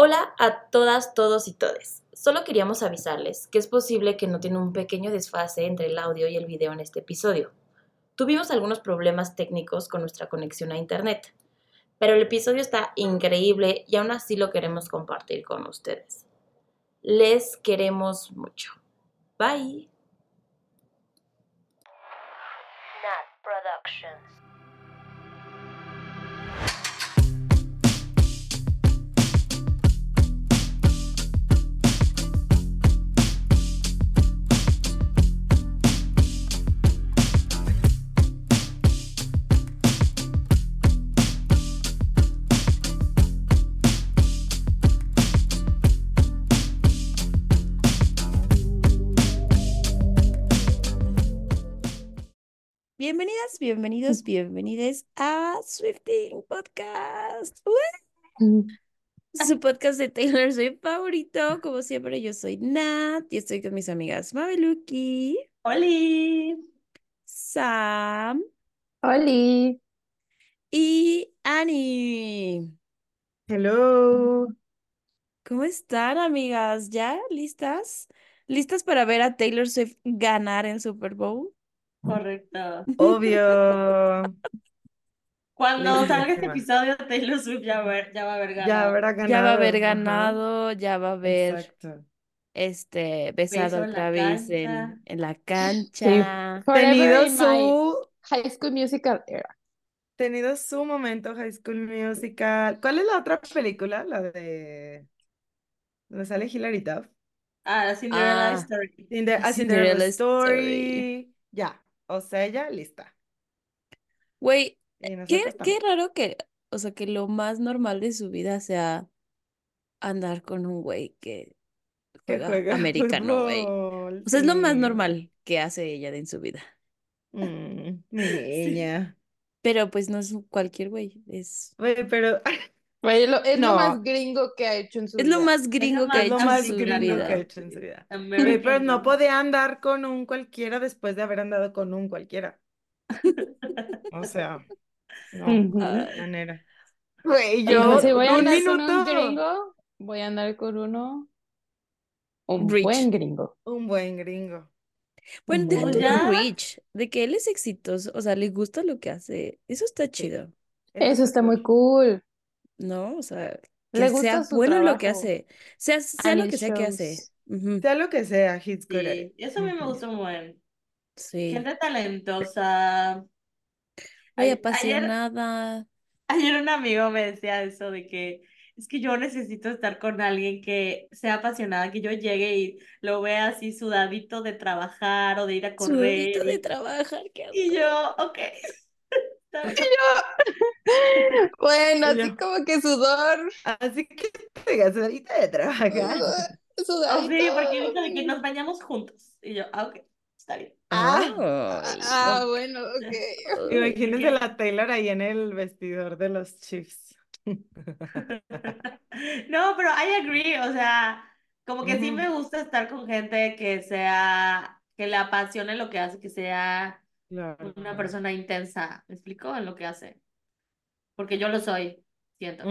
Hola a todas, todos y todes. Solo queríamos avisarles que es posible que noten un pequeño desfase entre el audio y el video en este episodio. Tuvimos algunos problemas técnicos con nuestra conexión a internet, pero el episodio está increíble y aún así lo queremos compartir con ustedes. Les queremos mucho. Bye. Bienvenidas, bienvenidos, bienvenides a Swifting Podcast. Su podcast de Taylor Swift favorito. Como siempre, yo soy Nat y estoy con mis amigas Mabeluki, ¡Holi! Sam Oli. y Annie. Hello. ¿Cómo están, amigas? ¿Ya listas? ¿Listas para ver a Taylor Swift ganar el Super Bowl? Correcto. Obvio. Cuando salga este episodio, Taylor Swift ya, va a haber- ya va a haber ganado. Ya habrá ganado. Ya va a haber ajá. ganado, ya va a haber Exacto. este besado Beso en la otra vez en, la cancha. Tenido su, High School Musical era. tenido su momento High School Musical. ¿Cuál es la otra película? La de donde sale Hilary Duff. Ah, la Cinderella Ah. Story. Cinde- a Cinderella Cinderella Story. Story. Ya. O sea, ya lista. Güey, qué, qué raro que, o sea, que lo más normal de su vida sea andar con un güey que juega juega americano, güey. O sea, es lo más normal que hace ella en su vida. Mm. Pero pues no es cualquier güey, es, Güey, pero Güey, lo- es No. lo más gringo que ha hecho en su es lo vida. más gringo que ha más- es hecho en más su gringo que vida. ha hecho en su vida. American pero no podía andar con un cualquiera después de haber andado con un cualquiera. O sea, no, de manera. Güey, yo, si voy a un andar con un minuto, gringo, voy a andar con uno, un Rich. buen gringo. un buen gringo. Bueno, deja tú Rich, de que él es exitoso, o sea, le gusta lo que hace. Eso está chido, Eso está muy cool. ¿No? O sea, Le que gusta sea su bueno en lo que trabajo. hace. Sea, sea lo que sea que hace. shows. Ujú, Sea lo que sea, he's good at Sí, eso a mí me Ujú. gusta un buen. Sí. Gente talentosa. Muy Ay- Ayer, apasionada. ayer un amigo me decía eso de que es que yo necesito estar con alguien que sea apasionada, que yo llegue y lo vea así sudadito de trabajar o de ir a Sudadito correr. de Y, trabajar, qué y asco. yo, ok. Bueno, Y así yo, como que sudor, así que te gastarita de trabajar. O sí, sudadito. porque dijo de que nos bañamos juntos. Y yo, ah, ok, está bien. Ah, ah, no. bueno, ok. Imagínense la Taylor ahí en el vestidor de los Chiefs. No, pero I agree, o sea, como que sí me gusta estar con gente que sea, que le apasione lo que hace, que sea una persona intensa, ¿me explico? En lo que hace. Porque yo lo soy, siento.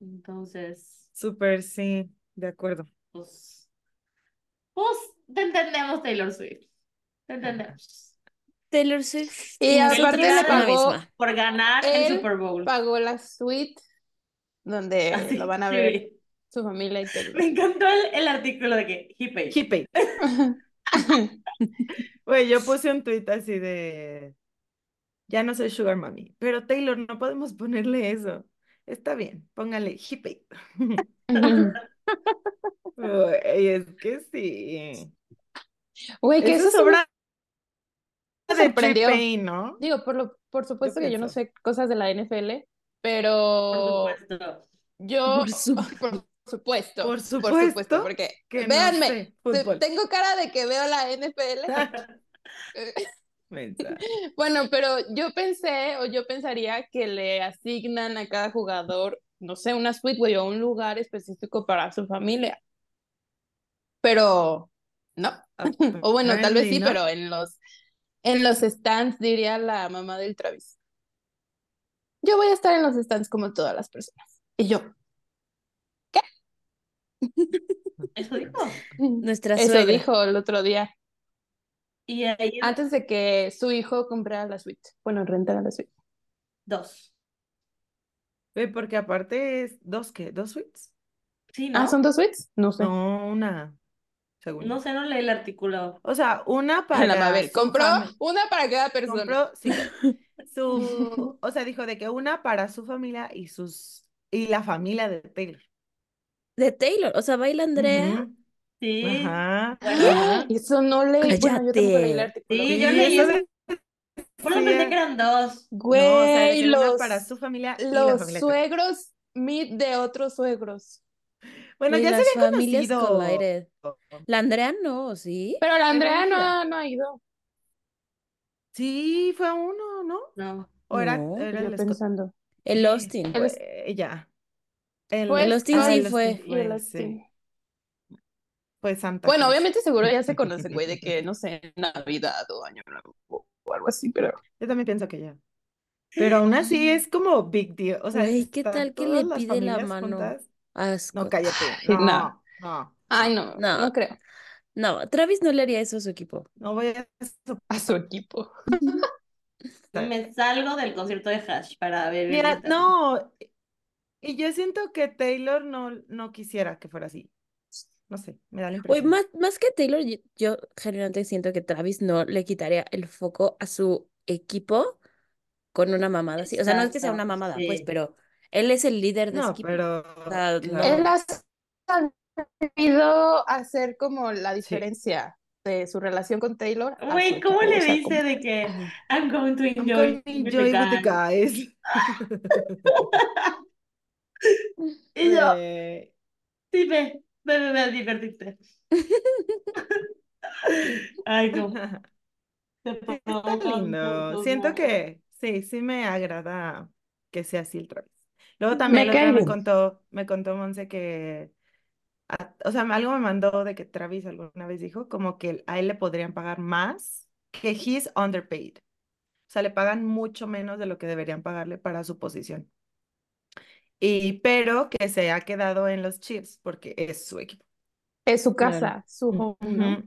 Entonces, Súper, sí, de acuerdo. pues, pues, te entendemos, Taylor Swift. Te entendemos. Taylor Swift Y aparte le pagó, misma. Por ganar el Super Bowl. pagó la suite donde Así, lo van a ver su familia y Me Taylor. encantó el, el artículo de que he paid. He paid. Güey, yo puse un tweet así de, ya no soy Sugar Mommy, pero Taylor, no podemos ponerle eso. Está bien, póngale he paid. Güey, es que sí. Güey, que Eso eso es sí me obra de. Payne, ¿no? Digo, por lo, por supuesto que yo no sé cosas de la NFL, Por pero supuesto. yo, Por su- por supuesto, Por supuesto, supuesto porque que no véanme, sé tengo cara de que veo la NFL. Bueno, pero yo pensé o yo pensaría que le asignan a cada jugador, no sé, una suite, güey, o un lugar específico para su familia. Pero no. O bueno, tal vez sí, pero en los en los stands diría la mamá del Travis. Yo voy a estar en los stands como todas las personas. Y yo, Eso dijo. Nuestra Eso suegra. dijo el otro día, Y ahí antes de que su hijo comprara la suite. Bueno, rentara la suite. dos. Ve, porque aparte es dos, ¿qué? ¿Dos suites? Sí, ¿no? Ah, ¿son dos suites? No sé. No, una, según No sé, no leí el artículo. O sea, una para la Mabel. Compró una para cada persona. compró, sí, su, o sea, dijo de que una para su familia y sus, y la familia de Taylor. De Taylor. O sea, baila Andrea. Sí. Ajá, Bueno, ajá. Eso no leí. Bueno, yo tampoco leí el Cállate. artículo. Sí, yo leí eso sí, pensé que eran dos. Güey, No, o sea, los, para su familia y la los familia suegros meet de otros suegros. Bueno, Güey, ya se las habían familias conocido. collided. La Andrea no, ¿sí? Pero la Andrea no, no ha ido. Sí, fue a uno, ¿no? No. O era, No, era Yo el pensando. El Austin. El- fue ella. El, Fue El Austin ah, sí fue. Y el Austin. sí. Fue Santa Bueno, Claus. obviamente seguro ya se conocen, güey, de que, no sé, Navidad o Año Nuevo o algo así, pero... Yo también pienso que ya. Pero aún así es como big deal. O sea, Güey, ¿qué tal que todas le las pide la familias mano juntas. a No, cállate. Ay, No, no. no, Ay, no, No. no creo. No, Travis no le haría eso a su equipo. no voy a A su equipo. Me salgo del concierto de Hash para ver. Mira, no. Y yo siento que Taylor no, no quisiera que fuera así. No sé, me da la impresión. más, más que Taylor, yo, yo generalmente siento que Travis no le quitaría el foco a su equipo con una mamada así. O sea, no es que sea una mamada, pues, sí. pero él es el líder de su No, equipo. pero O sea, claro. Él ha sabido hacer como la Sí. diferencia de su relación con Taylor Güey, ¿cómo le o sea, dice como- de que. I'm going to I'm enjoy, gonna with the enjoy with the guys"? Y yo, Eh, ve, ve a divertirte. Ay, no. Está lindo. Siento que sí, sí me agrada que sea así el Travis. Luego también me contó, me contó Monse que, a- o sea, algo me mandó de que Travis alguna vez dijo como que a él le podrían pagar más, que he's underpaid. O sea, le pagan mucho menos de lo que deberían pagarle para su posición. Y pero que se ha quedado en los Chiefs porque es su equipo. Es su Claro. casa, su home.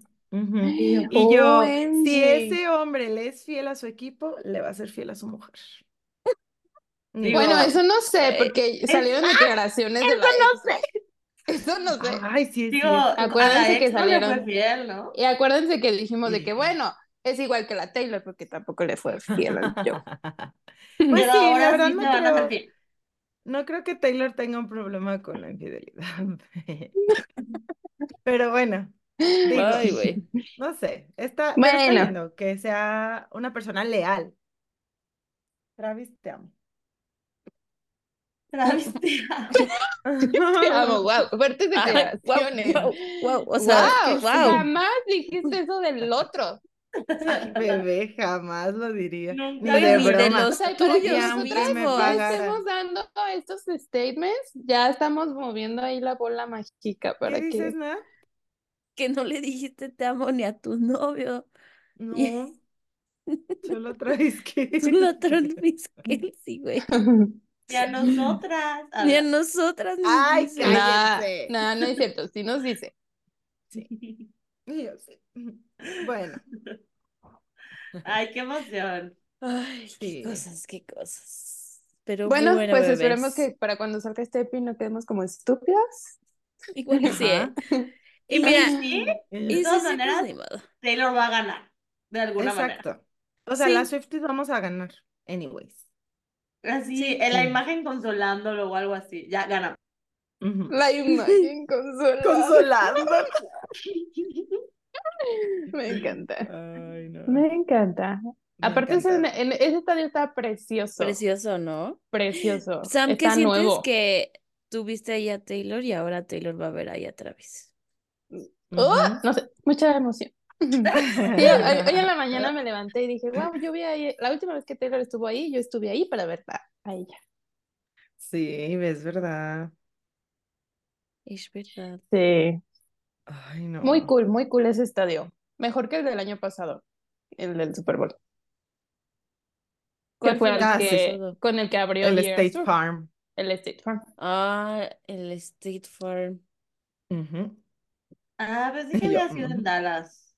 Y yo, Y yo, OMG. si ese hombre le es fiel a su equipo, le va a ser fiel a su mujer. Digo, Bueno, eso no sé, Güey. porque salieron declaraciones de la no ex, güey. Eso no sé. Ay, sí digo, Acuérdense que no fue salieron. fiel, ¿no? Y acuérdense que dijimos de que, bueno, es igual que la Taylor, porque tampoco le fue fiel al Joe. Pues Pero sí, la verdad sí no a creo, hacer fiel. No creo que Taylor tenga un problema con la infidelidad. Pero bueno, digo, Ay, güey. no sé, está, Bueno, lindo que sea una persona leal. Travis, te amo. Travis, te amo. te amo, wow, fuertes Ay, wow, declaraciones. wow, wow. O sea, Wow, wow. jamás dijiste eso del otro. Ay, bebé, jamás lo diría. Ni Nunca de ni de broma. los que mismos. estemos dando estos statements, ya estamos moviendo ahí la bola mágica ¿Qué para dices, que... Nat? Que no le dijiste te amo ni a tu novio. No, solo Travis que. Solo a Travis Kelce, güey. Y a nosotras. A Ni a nosotras nos Ay, dice. Nah, no es cierto, sí nos dice. Y yo sé. Bueno, Ay, qué emoción. Ay, qué Sí. cosas, qué cosas. Pero Bueno, bueno, pues bebés. esperemos que para cuando salga este epi no quedemos como estúpidas. Igual y sí, ¿eh? Y mira, sí, y sí, todas sí, pues maneras. Taylor va a ganar. De alguna manera. Exacto. O sea, Sí. las Swifties vamos a ganar. Anyways. Así, Sí. en la imagen consolándolo o algo así. Ya ganamos. La imagen consolada. Consolando. Me encanta. Ay, no. Me encanta. Me Aparte, ese, encanta. en- ese estadio está precioso. Precioso, ¿no? Precioso. Sam, ¿qué Está sientes nuevo. que tuviste ahí a Taylor y ahora Taylor va a ver ahí a Travis? ¡Oh! Ujú. No sé, mucha emoción. Sí, hoy, hoy en la mañana me levanté y dije, wow, yo vi ahí, la última vez que Taylor estuvo ahí, yo estuve ahí para verla a ella. Sí, es verdad. Es verdad. Sí. Ay, no. Muy cool, muy cool ese estadio. Mejor que el del año pasado, el del Super Bowl. Que ¿Cuál fue el que, con el que abrió El Eras State Tour. Farm. El State Farm. Ah, el State Farm. Ujú. Ah, pensé que yo, había sido en. Dallas.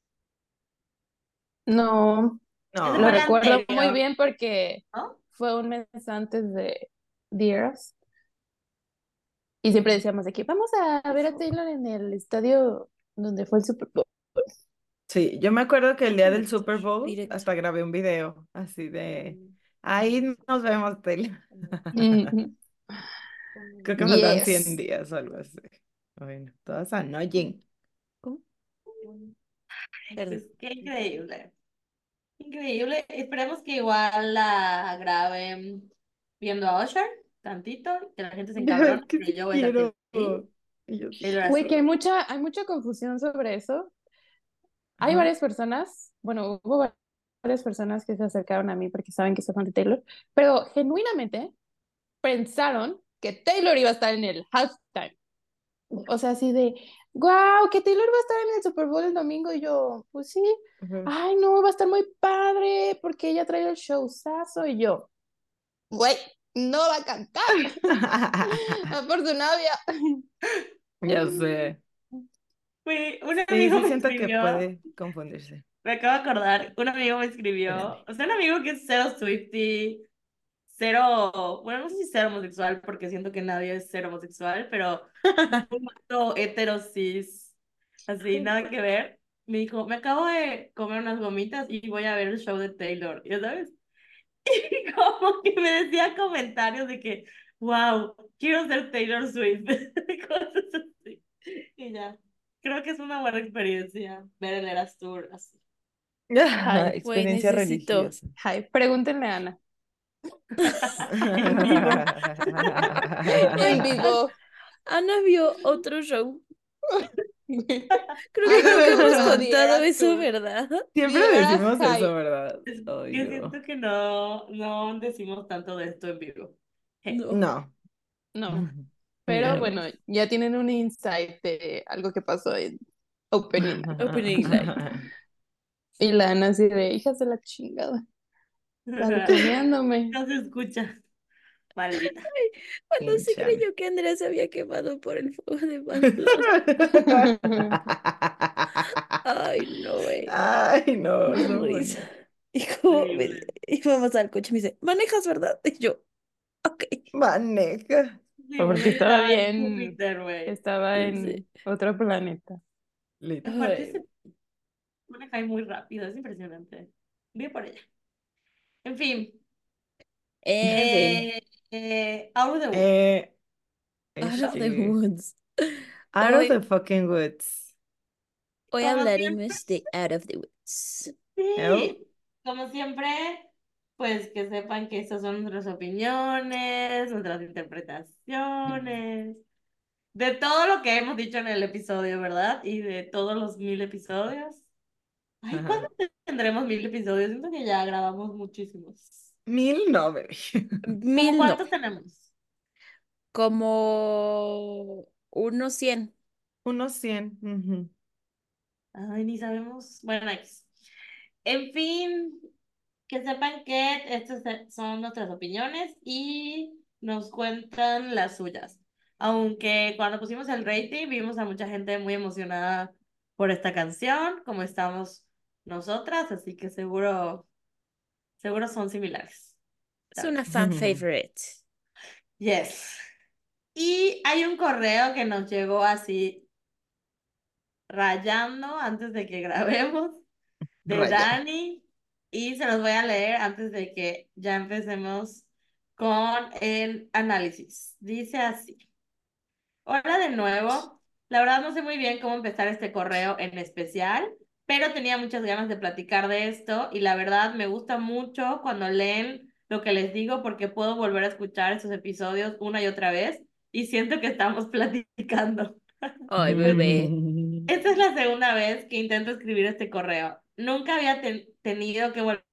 No, No. lo recuerdo muy bien porque ¿no? fue un mes antes de The Eras. Y siempre decíamos de que vamos a ver a Taylor en el estadio donde fue el Super Bowl. Sí, yo me acuerdo que el día del Super Bowl directo. hasta grabé un video así de ahí nos vemos, Taylor. Creo que me dan Yes. 100 días o algo así. Bueno, todas Perdón. pues, qué increíble. Increíble. Esperemos que igual la graben viendo a Usher tantito, que la gente se que sí yo voy a yo sí Güey, que hay mucha, hay mucha confusión sobre eso. Hay varias personas, bueno, hubo va- varias personas que se acercaron a mí porque saben que soy fan de Taylor, pero genuinamente pensaron que Taylor iba a estar en el halftime. O sea, así de, wow, que Taylor va a estar en el Super Bowl el domingo. Y yo, pues sí, ay, no, va a estar muy padre porque ella trae el showzazo. Y yo, güey, no va a cantar, va por su novia. Ya sé. Un Sí, amigo sí me siento que escribió, puede confundirse. me acabo de acordar, un amigo me escribió, o sea, un amigo que es cero Swiftie, cero, bueno, no sé si cero homosexual, porque siento que nadie es cero homosexual, pero un vato hetero cis, así, nada que ver. Me dijo, me acabo de comer unas gomitas y voy a ver el show de Taylor, ¿ya sabes? Y como que me decía comentarios de que, wow, quiero ser Taylor Swift, cosas así. Y ya, creo que es una buena experiencia ver el Eras Tour así. Ay, Experiencia necesito. religiosa. Ay, pregúntenle a Ana. En vivo. En vivo. Ana vio otro show. Creo Creo que nunca hemos No, contado eso. ¿verdad? Siempre decimos eso, ¿verdad? Que no. siento que no, no decimos tanto de esto en vivo. No. No. Pero bueno, ya tienen un insight de algo que pasó en Opening Night. Opening night. Y la Ana así de hijas de la chingada, balconeándome. No se escucha. Maldita. Cuando se creyó que Andrea se había quemado por el fuego de Pamplona. Ay, no, güey. Ay, no, no. Y como me- Horrible. íbamos al coche, me dice, ¿manejas, verdad? Y yo, ok. Maneja. Sí, Porque estaba estaba en bien- Júpiter. Estaba en Sí. otro planeta. Aparte se maneja muy rápido, es impresionante. Bien por ella. En fin, eh, eh, Out of the Woods. Eh, out of the este, woods. Out of Hoy- the fucking woods. Hoy Como hablaremos de Out of the Woods. ¿No? Sí, como siempre, pues que sepan que estas son nuestras opiniones, nuestras interpretaciones, de todo lo que hemos dicho en el episodio, ¿verdad? Y de todos los mil episodios. Ay, Ajá. ¿cuándo tendremos mil episodios? Siento que ya grabamos muchísimos. Mil no, baby. ¿Cómo Mil no, cuántos tenemos? como unos 100. Unos cien. ujú. Ay, ni sabemos. Bueno. En fin, que sepan que estas son nuestras opiniones y nos cuentan las suyas. Aunque cuando pusimos el rating vimos a mucha gente muy emocionada por esta canción, como estamos nosotras, así que seguro, seguro son similares. Es una fan favorite. Yes. Y hay un correo que nos llegó así rayando antes de que grabemos de. Dani y se los voy a leer antes de que ya empecemos con el análisis. Dice así. Hola de nuevo. La verdad no sé muy bien cómo empezar este correo en especial, pero tenía muchas ganas de platicar de esto y la verdad me gusta mucho cuando leen lo que les digo porque puedo volver a escuchar esos episodios una y otra vez y siento que estamos platicando. Ay, bebé. Esta es la segunda vez que intento escribir este correo. Nunca había ten- tenido que vol-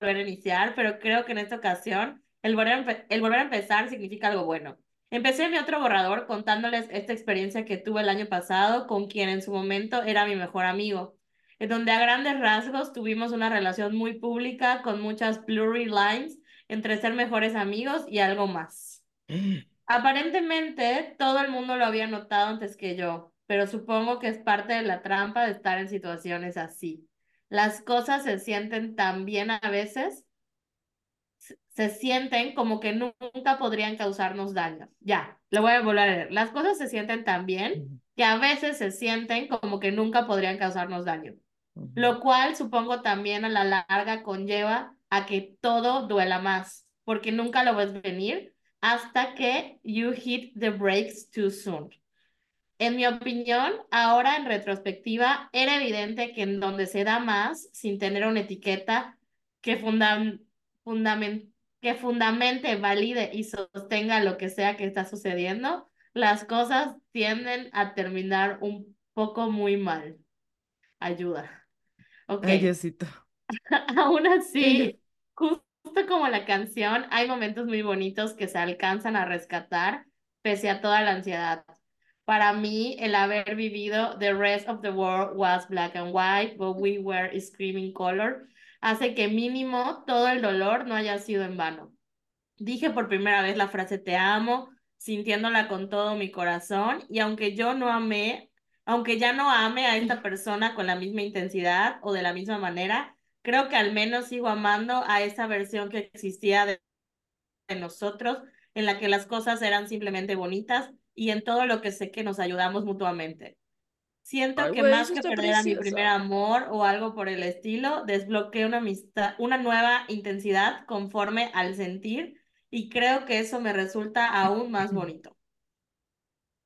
volver a iniciar, pero creo que en esta ocasión el volver el volver a empezar significa algo bueno. Empecé mi otro borrador contándoles esta experiencia que tuve el año pasado con quien en su momento era mi mejor amigo, en donde a grandes rasgos tuvimos una relación muy pública con muchas blurry lines entre ser mejores amigos y algo más. Aparentemente todo el mundo lo había notado antes que yo, pero supongo que es parte de la trampa de estar en situaciones así. Las cosas se sienten tan bien a veces, se- sienten como que nu- nunca podrían causarnos daño. Ya, lo voy a volver a leer. Las cosas se sienten tan bien que a veces se sienten como que nunca podrían causarnos daño. Lo cual supongo también a la larga conlleva a que todo duela más, porque nunca lo ves venir hasta que you hit the brakes too soon. En mi opinión, ahora en retrospectiva, era evidente que en donde se da más, sin tener una etiqueta que, fundamen- que fundamente, valide y sostenga lo que sea que está sucediendo, las cosas tienden a terminar un poco muy mal. Ayuda. Ok. Ay. Aún así, justo como la canción, hay momentos muy bonitos que se alcanzan a rescatar pese a toda la ansiedad. Para mí, el haber vivido The Rest of the World was black and white, but we were screaming color, hace que mínimo todo el dolor no haya sido en vano. Dije por primera vez la frase te amo, sintiéndola con todo mi corazón, y aunque yo no amé, aunque ya no ame a esta persona con la misma intensidad o de la misma manera, creo que al menos sigo amando a esa versión que existía de, de nosotros, en la que las cosas eran simplemente bonitas y en todo lo que sé que nos ayudamos mutuamente. Siento Ay, que más que perder a mi primer amor o algo por el estilo, desbloqueé una amistad, una nueva intensidad conforme al sentir y creo que eso me resulta aún más bonito.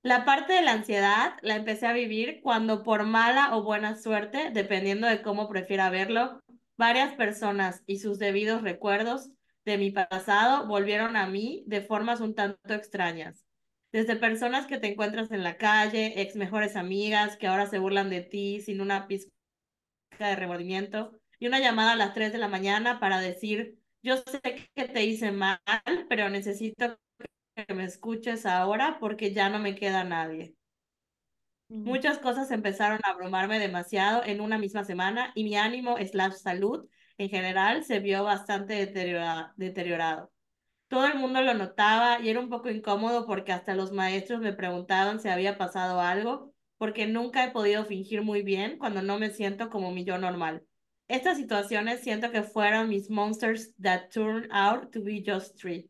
La parte de la ansiedad la empecé a vivir cuando por mala o buena suerte, dependiendo de cómo prefiera verlo, varias personas y sus debidos recuerdos de mi pasado volvieron a mí de formas un tanto extrañas. Desde personas que te encuentras en la calle, ex mejores amigas que ahora se burlan de ti sin una pizca de remordimiento, y una llamada a las 3 de la mañana para decir, yo sé que te hice mal, pero necesito que me escuches ahora porque ya no me queda nadie. Muchas cosas empezaron a abrumarme demasiado en una misma semana y mi ánimo slash salud en general se vio bastante deteriora- deteriorado. Todo el mundo lo notaba y era un poco incómodo porque hasta los maestros me preguntaban si había pasado algo, porque nunca he podido fingir muy bien cuando no me siento como mi yo normal. Estas situaciones siento que fueron mis monsters that turned out to be just three,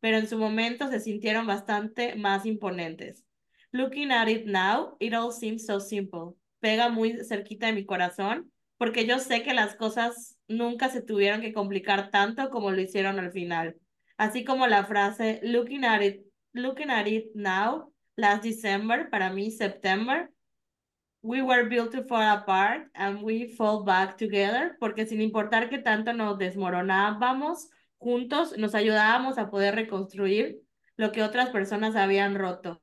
pero en su momento se sintieron bastante más imponentes. Looking at it now, it all seems so simple. Pega muy cerquita de mi corazón, porque yo sé que las cosas nunca se tuvieron que complicar tanto como lo hicieron al final. Así como la frase looking at it, looking at it now, last December, para mí September, we were built to fall apart and we fall back together, porque sin importar que tanto nos desmoronábamos, juntos nos ayudábamos a poder reconstruir lo que otras personas habían roto,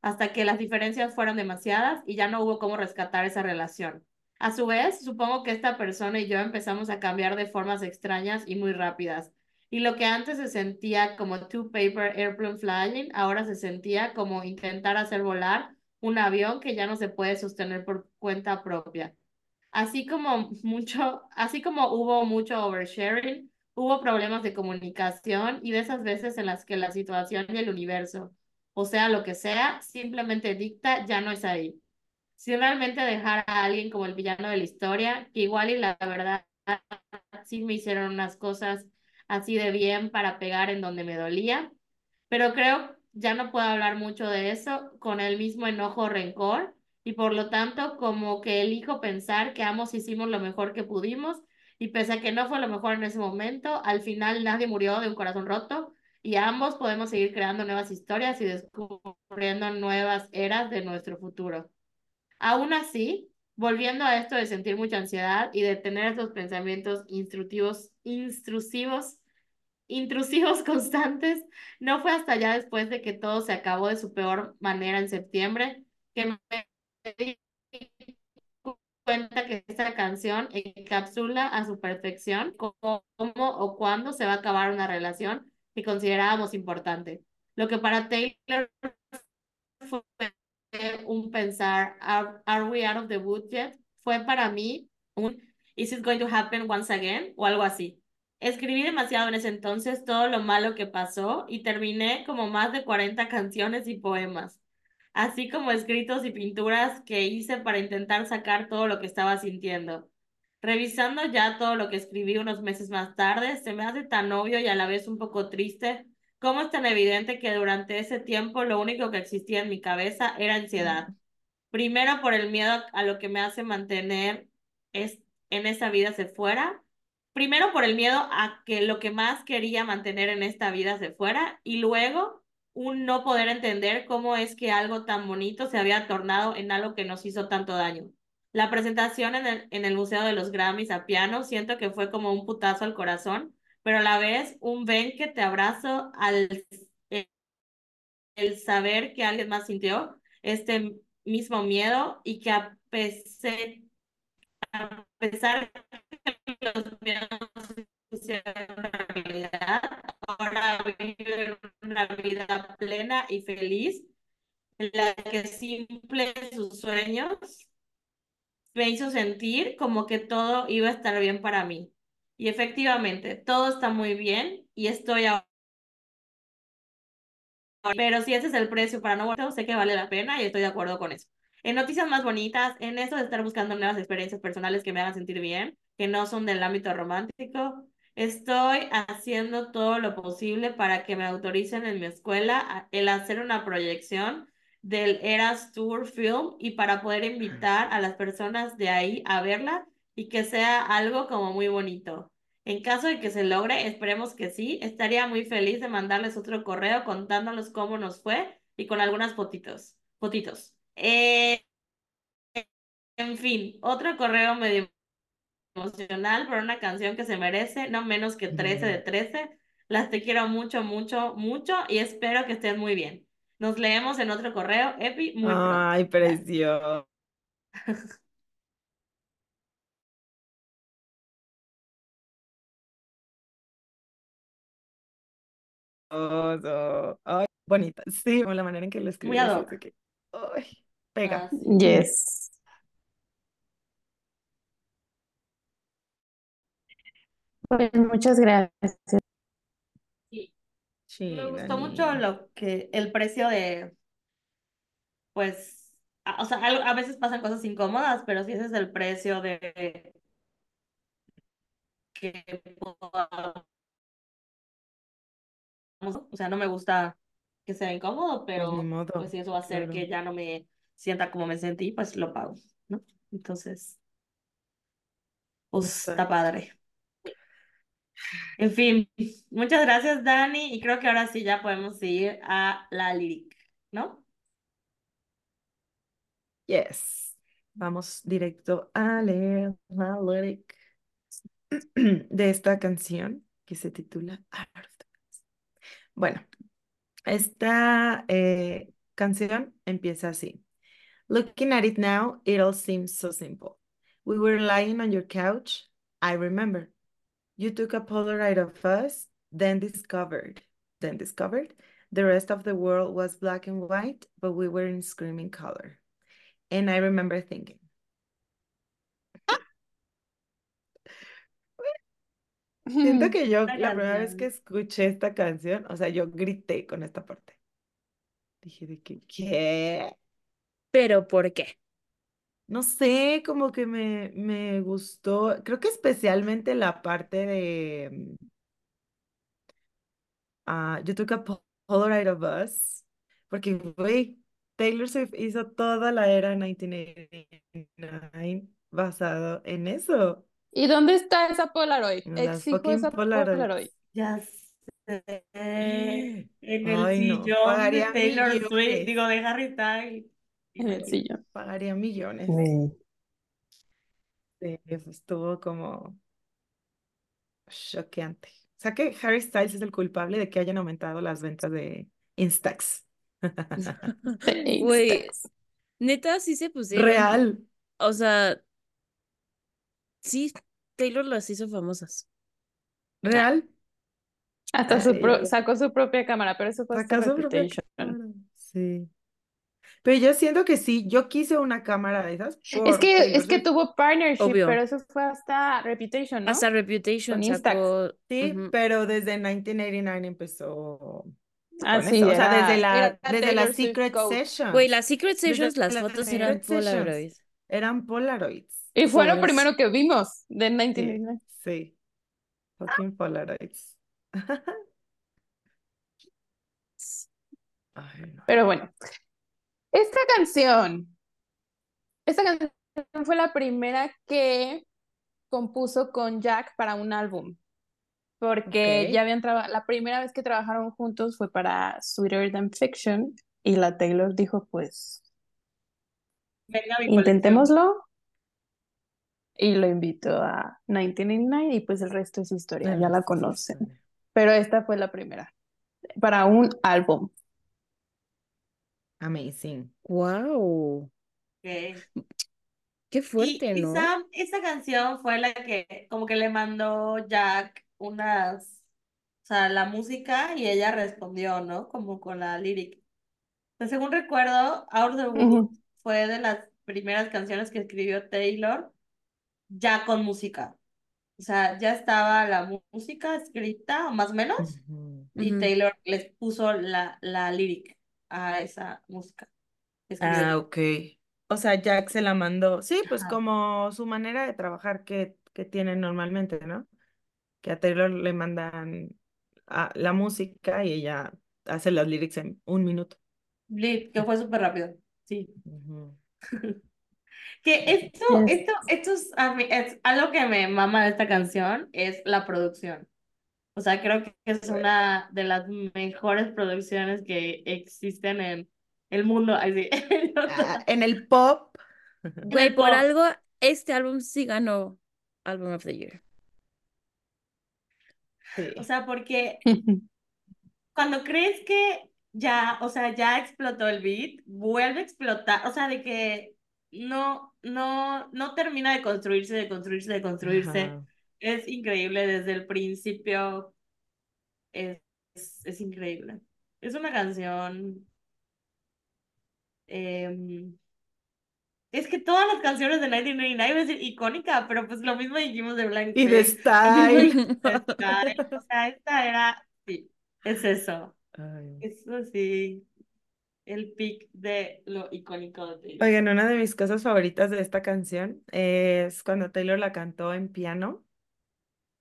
hasta que las diferencias fueron demasiadas y ya no hubo cómo rescatar esa relación. A su vez, supongo que esta persona y yo empezamos a cambiar de formas extrañas y muy rápidas. Y lo que antes se sentía como two paper airplane flying, ahora se sentía como intentar hacer volar un avión que ya no se puede sostener por cuenta propia. Así como mucho, así como hubo mucho oversharing, hubo problemas de comunicación y de esas veces en las que la situación y el universo, o sea, lo que sea, simplemente dicta ya no es ahí. Si realmente dejar a alguien como el villano de la historia, que igual y la verdad sí me hicieron unas cosas así de bien para pegar en donde me dolía, pero creo ya no puedo hablar mucho de eso con el mismo enojo o rencor y por lo tanto como que elijo pensar que ambos hicimos lo mejor que pudimos y pese a que no fue lo mejor en ese momento, al final nadie murió de un corazón roto y ambos podemos seguir creando nuevas historias y descubriendo nuevas eras de nuestro futuro. Aún así, volviendo a esto de sentir mucha ansiedad y de tener esos pensamientos instructivos, intrusivos, intrusivos constantes, no fue hasta ya después de que todo se acabó de su peor manera en septiembre que me di cuenta que esta canción encapsula a su perfección cómo o cuándo se va a acabar una relación que considerábamos importante. Lo que para Taylor fue un pensar, are, are we out of the woods yet? Fue para mí un, is it going to happen once again? O algo así. Escribí demasiado en ese entonces todo lo malo que pasó y terminé como más de 40 canciones y poemas, así como escritos y pinturas que hice para intentar sacar todo lo que estaba sintiendo. Revisando ya todo lo que escribí unos meses más tarde, se me hace tan obvio y a la vez un poco triste cómo es tan evidente que durante ese tiempo lo único que existía en mi cabeza era ansiedad. Primero por el miedo a lo que me hace mantener es, en esa vida se fuera. Primero por el miedo a que lo que más quería mantener en esta vida se fuera y luego un no poder entender cómo es que algo tan bonito se había tornado en algo que nos hizo tanto daño. La presentación en el, en el Museo de los Grammys a piano siento que fue como un putazo al corazón, pero a la vez un ven que te abrazo al el, saber que alguien más sintió este mismo miedo y que a pesar, a pesar de que los miedos hicieron realidad, ahora viven una vida plena y feliz en la que simple sus sueños me hizo sentir como que todo iba a estar bien para mí. Y efectivamente, todo está muy bien y estoy ahora. Pero si ese es el precio para no volver, sé que vale la pena y estoy de acuerdo con eso. En noticias más bonitas, en eso de estar buscando nuevas experiencias personales que me hagan sentir bien, que no son del ámbito romántico, estoy haciendo todo lo posible para que me autoricen en mi escuela el hacer una proyección del Eras Tour Film y para poder invitar a las personas de ahí a verla y que sea algo como muy bonito. En caso de que se logre, esperemos que sí, estaría muy feliz de mandarles otro correo contándoles cómo nos fue y con algunas fotitos. fotitos. Eh, en fin, otro correo medio emocional por una canción que se merece, no menos que 13 de 13. Las te quiero mucho, mucho, mucho y espero que estés muy bien. Nos leemos en otro correo, Epi, muy pronto. Ay, precioso. Ay, bonita. Sí, la manera en que lo Muy escribes ad es hoc. de que, ay, pega. Ah, sí. Yes. Pues muchas gracias. Sí. Sí, Me gustó Dani. mucho lo que el precio de, pues, a- o sea, al- a veces pasan cosas incómodas, pero si ese es el precio de que o sea, no me gusta que sea incómodo, Pues pero modo, pues si eso va a hacer claro. que ya no me sienta como me sentí, pues lo pago, ¿no? Entonces, pues está padre. En fin, muchas gracias, Dani, y creo que ahora sí ya podemos ir a la lyric, ¿no? Yes. Vamos directo a leer la lyric de esta canción que se titula. Bueno, esta eh, canción empieza así. Looking at it now, it all seems so simple. We were lying on your couch. I remember. You took a Polaroid of us, then discovered, then discovered the rest of the world was black and white, but we were in screaming color. And I remember thinking, siento que yo la primera vez que canción. escuché esta canción, o sea, yo grité con esta parte. Dije de que, ¿qué? ¿Pero por qué? No sé, como que me, me gustó, creo que especialmente la parte de ah, You took a po- Polaroid of us, porque, güey, Taylor Swift hizo toda la era 1989 basado en eso, ¿Y dónde está esa Polaroid? las Exijo esa Polaroids. Polaroid. Ya sé, en el Ay, no, sillón de pagaría Taylor Swift, millones, digo, de Harry Styles. En el sillón. pagaría millones. Sí, eso estuvo como choqueante. O sea que Harry Styles es el culpable de que hayan aumentado las ventas de Instax. Güey, neta, sí se pusieron. Real. O sea, sí, Taylor las hizo famosas. Real. Hasta su pro- sacó su propia cámara, pero eso fue hasta su propia Reputation. cámara. Sí. Pero yo siento que sí, yo quise una cámara de esas Es que, Taylor es que tuvo partnership, Obvio. pero eso fue hasta Reputation, ¿no? Hasta Reputation Con Instax. sacó. Sí, ujú. pero desde 1989 empezó Ah, sí. O sea, desde la, desde la Secret Code. Sessions. Güey, las Secret Sessions, las las fotos eran Secret Sessions. Polaroid. Eran Polaroids. Y fue lo Pobres. primero que vimos de Sí, 1989. sí. Fucking Polaroids. Ay, no. Pero bueno, esta canción, esta canción fue la primera que compuso con Jack para un álbum, porque ya habían trabajado, la primera vez que trabajaron juntos fue para Sweeter Than Fiction y la Taylor dijo, pues, Venga, intentémoslo. Y lo invitó a 1989 y pues el resto es historia, ya la conocen. Pero esta fue la primera, para un álbum. Amazing. Wow. Ok. Qué fuerte, y ¿no? Sam, esa canción fue la que como que le mandó Jack unas, o sea, la música y ella respondió, ¿no? Como con la lyric. Pues, según recuerdo, Out of the Woods Ujú. fue de las primeras canciones que escribió Taylor ya con música. O sea, ya estaba la música escrita, más o menos, y. Taylor les puso la, la lyric a esa música. Ah, ok. O sea, Jack se la mandó. Sí, pues Ajá. como su manera de trabajar que, que tienen normalmente, ¿no? Que a Taylor le mandan a- la música y ella hace las lyrics en un minuto. Lit, que fue súper rápido. Sí. Que esto, Yes. esto, esto es, a mí- es algo que me mama de esta canción, es la producción. O sea, creo que es una de las mejores producciones que existen en el mundo. Así. Ah, en el pop. Güey, por pop. algo, este álbum sí ganó Album of the Year. Sí. O sea, porque cuando crees que ya, o sea, ya explotó el beat, vuelve a explotar, o sea, de que no, no, no termina de construirse, de construirse, de construirse. Ajá. Es increíble desde el principio. Es, es, es increíble. Es una canción. em, es que todas las canciones de 1989 iba a icónica, pero pues lo mismo dijimos de Blank Y de. Style, O sea, esta era. Sí, es eso. Ay. Eso sí. El pic de lo icónico de Taylor. Oigan, una de mis cosas favoritas de esta canción es cuando Taylor la cantó en piano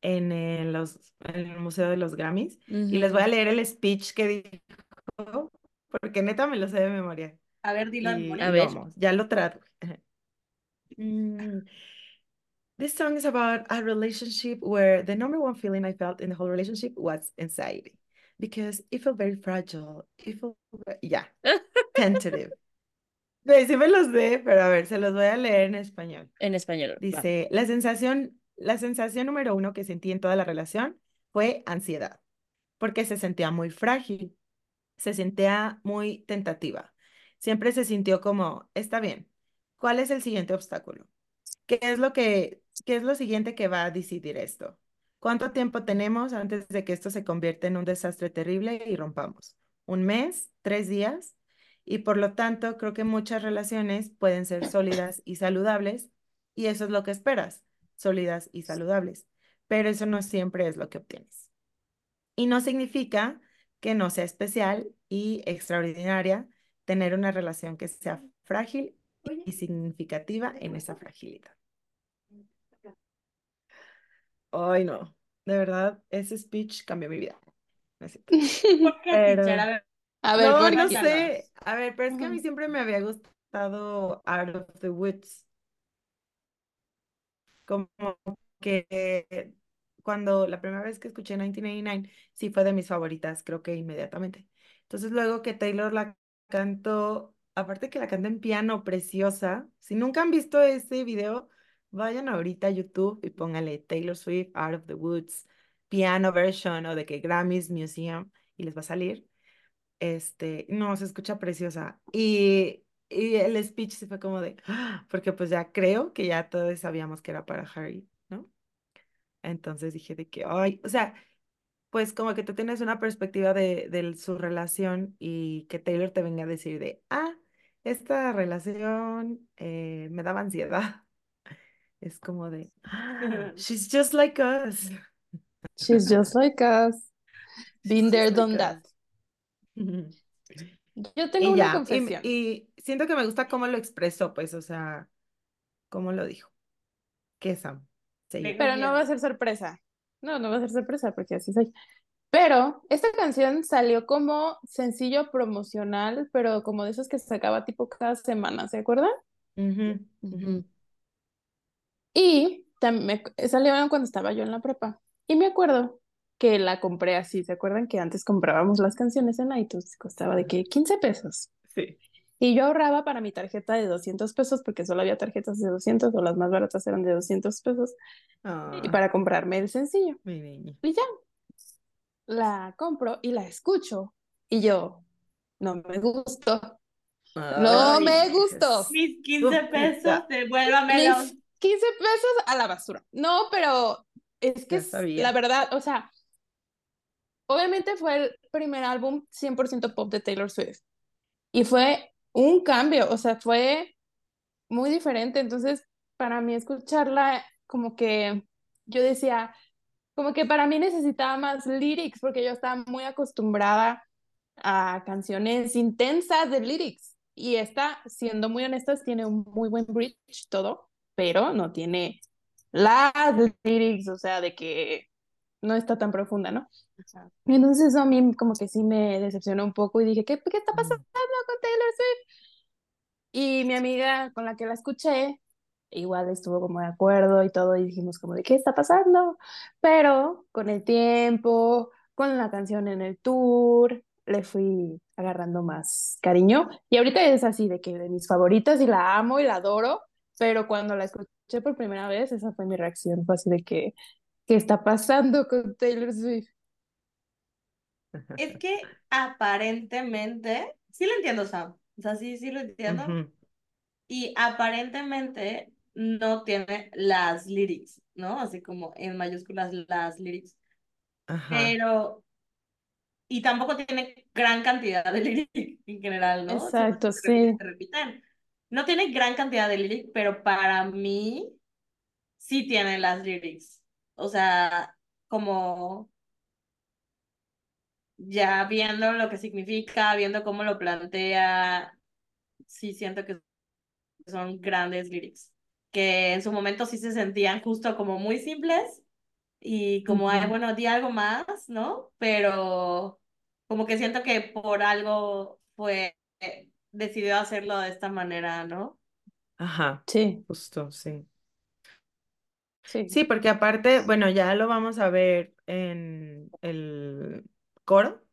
en el, los, en el Museo de los Grammys. Y les voy a leer el speech que dijo, porque neta me lo sé de memoria. A ver, dilo Y. A ver. vamos, ya lo traduje. Mm, This song is about a relationship where the number one feeling I felt in the whole relationship was anxiety because it felt very fragile. It felt, yeah, tentative. Sí me los sé, pero a ver, se los voy a leer en español. En español. va. Dice, la sensación, la sensación número uno que sentí en toda la relación fue ansiedad, porque se sentía muy frágil, se sentía muy tentativa. Siempre se sintió como, está bien, ¿cuál es el siguiente obstáculo? ¿Qué es lo que, qué es lo siguiente que va a decidir esto? ¿Cuánto tiempo tenemos antes de que esto se convierta en un desastre terrible y rompamos? ¿Un mes? ¿Tres días? Y por lo tanto, creo que muchas relaciones pueden ser sólidas y saludables, y eso es lo que esperas, sólidas y saludables. Pero eso no siempre es lo que obtienes. Y no significa que no sea especial y extraordinaria tener una relación que sea frágil y significativa en esa fragilidad. Ay, no, de verdad, ese speech cambió mi vida. A ver, A ver, No, ¿por no sé. A ver, pero es que a mí siempre me había gustado Out of the Woods. Como que cuando la primera vez que escuché 1989, sí fue de mis favoritas, creo que inmediatamente. Entonces luego que Taylor la cantó, aparte que la canta en piano preciosa, si nunca han visto ese video, vayan ahorita a YouTube y pónganle Taylor Swift, Out of the Woods, piano version o de que Grammys Museum y les va a salir. Este, no, se escucha preciosa. Y, y el speech se fue como de, "Ah", porque pues ya creo que ya todos sabíamos que era para Harry, ¿no? Entonces dije de que, ay, o sea, pues como que tú tienes una perspectiva de, de su relación y que Taylor te venga a decir de, ah, esta relación eh, me daba ansiedad. Es como de, "Ah, she's just like us. She's just like us. Been She's there, done like that. us. Yo tengo Y una ya, y, confesión. y siento que me gusta cómo lo expresó, pues, o sea, cómo lo dijo. ¿Qué Sam? Sí. Pero no va a ser sorpresa. No, no va a ser sorpresa porque así soy. Pero esta canción salió como sencillo promocional, pero como de esos que sacaba tipo cada semana, ¿se acuerdan? Ujú. Y también me- salió cuando estaba yo en la prepa. Y me acuerdo que la compré así. ¿Se acuerdan que antes comprábamos las canciones en iTunes? Costaba de que 15 pesos. Sí. Y yo ahorraba para mi tarjeta de 200 pesos porque solo había tarjetas de 200 o las más baratas eran de 200 pesos y Ah, para comprarme el sencillo. mi niña. Y ya, la compro y la escucho. Y yo, no me gustó. No me gustó. Mis 15 pesos, devuélvamelos. Mis 15 pesos a la basura. No, pero es que es- la verdad, o sea, obviamente fue el primer álbum 100% pop de Taylor Swift. Y fue un cambio, o sea, fue muy diferente. Entonces, para mí escucharla, como que yo decía, como que para mí necesitaba más lyrics, porque yo estaba muy acostumbrada a canciones intensas de lyrics. Y esta, siendo muy honestas, tiene un muy buen bridge, todo, pero no tiene las lyrics, o sea, de que no está tan profunda, ¿no? Entonces eso a mí como que sí me decepcionó un poco y dije, ¿qué, qué está pasando con Taylor Swift? Y mi amiga con la que la escuché, igual estuvo como de acuerdo y todo, y dijimos como de, ¿qué está pasando? Pero con el tiempo, con la canción en el tour, le fui agarrando más cariño. Y ahorita es así de que de mis favoritas y la amo y la adoro, pero cuando la escuché por primera vez, esa fue mi reacción, fue así de que, ¿qué está pasando con Taylor Swift? Es que aparentemente, sí lo entiendo, Sam. O sea, sí, sí lo entiendo. Ujú. Y aparentemente no tiene las lyrics, ¿no? Así como en mayúsculas las lyrics. Ajá. Pero, y tampoco tiene gran cantidad de lyrics en general, ¿no? Exacto, se repiten, sí. se repiten. No tiene gran cantidad de lyrics, pero para mí sí tiene las lyrics. O sea, como ya viendo lo que significa, viendo cómo lo plantea, sí siento que son grandes lyrics, que en su momento sí se sentían justo como muy simples y como, bueno, di algo más, ¿no? Pero como que siento que por algo fue, decidió hacerlo de esta manera, ¿no? Ajá, Sí, justo, sí. sí. Sí, porque aparte, bueno, ya lo vamos a ver en el coro,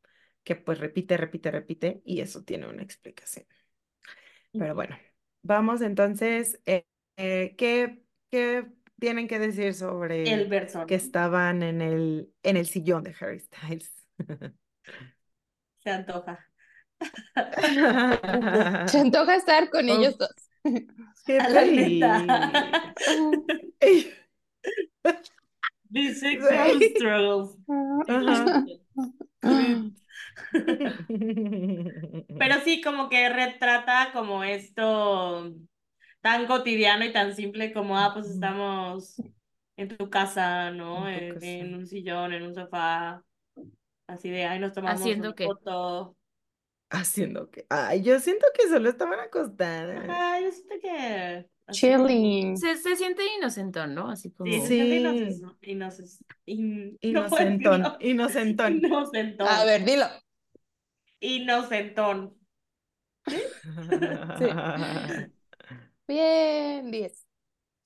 que pues repite, repite, repite, y eso tiene una explicación. Pero bueno, vamos entonces, eh, eh, ¿qué, qué tienen que decir El sobre verso, que estaban en el, en el sillón de Harry Styles? Se antoja. Se antoja estar con ellos Uf, dos. ¡Qué la neta. feliz! These six Sí. struggles. Ajá. Pero sí, como que retrata como esto tan cotidiano y tan simple como, ah, pues estamos en tu casa, ¿no? En tu En, casa. en un sillón, en un sofá, así de, ay, nos tomamos Haciendo una que foto. Haciendo que. Ay, yo siento que solo estaban acostadas. Ajá, yo siento que Chilling. se, se siente inocentón, ¿no? Así como- Sí, Sí. in- Inocentón, inocentón. Inocentón. A ver, dilo. Inocentón. Bien, 10.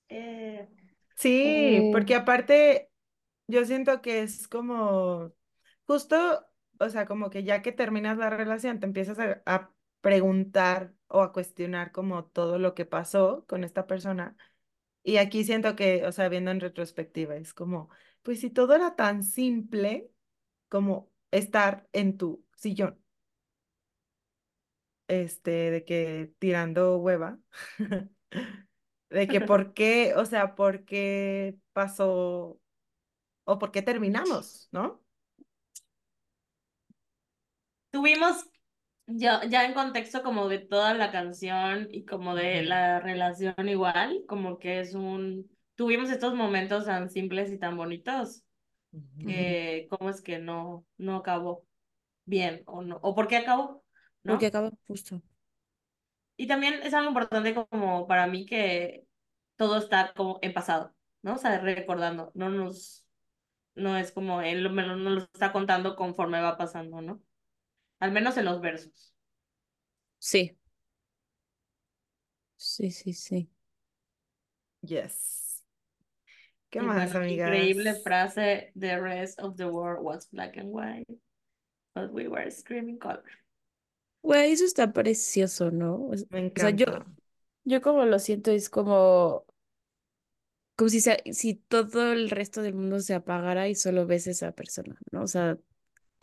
Eh, Sí, porque Eh, aparte yo siento que es como justo, o sea, como que ya que terminas la relación te empiezas a, a preguntar o a cuestionar como todo lo que pasó con esta persona. Y aquí siento que, o sea, viendo en retrospectiva, es como, pues si todo era tan simple como estar en tu sillón, este, de que tirando hueva. De que por qué, o sea, por qué pasó o por qué terminamos, ¿no? Tuvimos ya, ya en contexto como de toda la canción y como de la relación igual, como que es un... Tuvimos estos momentos tan simples y tan bonitos que cómo es que no, no acabó bien o no, o por qué acabó, Porque ¿no? acaba justo. Y también es algo importante como para mí que todo está como en pasado, ¿no? O sea, recordando, no nos, no es como él me lo, nos lo está contando conforme va pasando, ¿no? Al menos en los versos. Sí. Sí, sí, sí. Yes. ¿Qué Y más, bueno, increíble amigas? frase, the rest of the world was black and white, but we were screaming color. Güey, eso está precioso, ¿no? Me o sea, yo, encanta. yo como lo siento es como, como si, se- si todo el resto del mundo se apagara y solo ves esa persona, ¿no? O sea,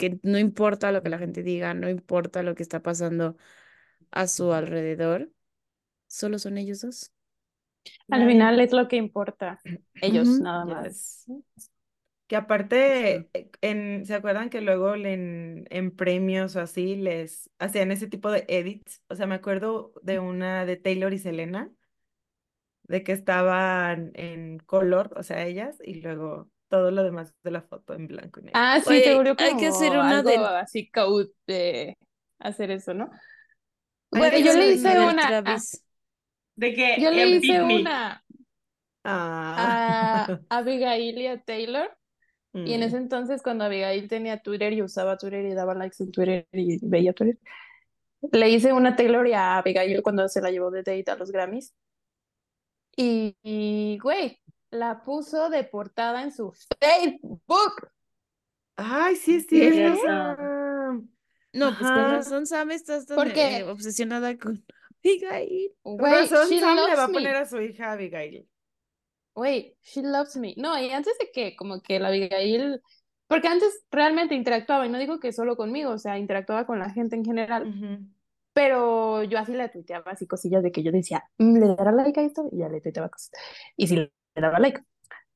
que no importa lo que la gente diga, no importa lo que está pasando a su alrededor, solo son ellos dos. Al final es lo que importa. Ellos, nada más. Yes. Que aparte, eh, en, ¿se acuerdan que luego en, en premios o así les hacían ese tipo de edits? O sea, me acuerdo de una de Taylor y Selena, de que estaban en color, o sea, ellas, y luego todo lo demás de la foto en blanco y negro. Ah, sí, Güey, se hay, volvió hay que hacer como una algo del, así code de hacer eso, ¿no? Que yo le hice una, Travis. De que yo le hice picnic. una Ah. a Abigail y a Taylor. Y en ese Mm. entonces, cuando Abigail tenía Twitter y usaba Twitter y daba likes en Twitter y veía Twitter, le hice una a Taylor y a Abigail cuando se la llevó de date a los Grammys. Y, güey, la puso de portada en su Facebook. Ay, sí es. No, pues con razón Sam estás tan eh, obsesionada con Abigail. Con razón, Sam le va a poner me. a su hija Abigail. Güey, she loves me. No, y antes de que como que la Abigail, porque antes realmente interactuaba, y no digo que solo conmigo, o sea, interactuaba con la gente en general, pero yo así le tuiteaba así cosillas de que yo decía, "Mm, ¿le dará like a esto? Y ya le tuiteaba cosas. Y sí daba like.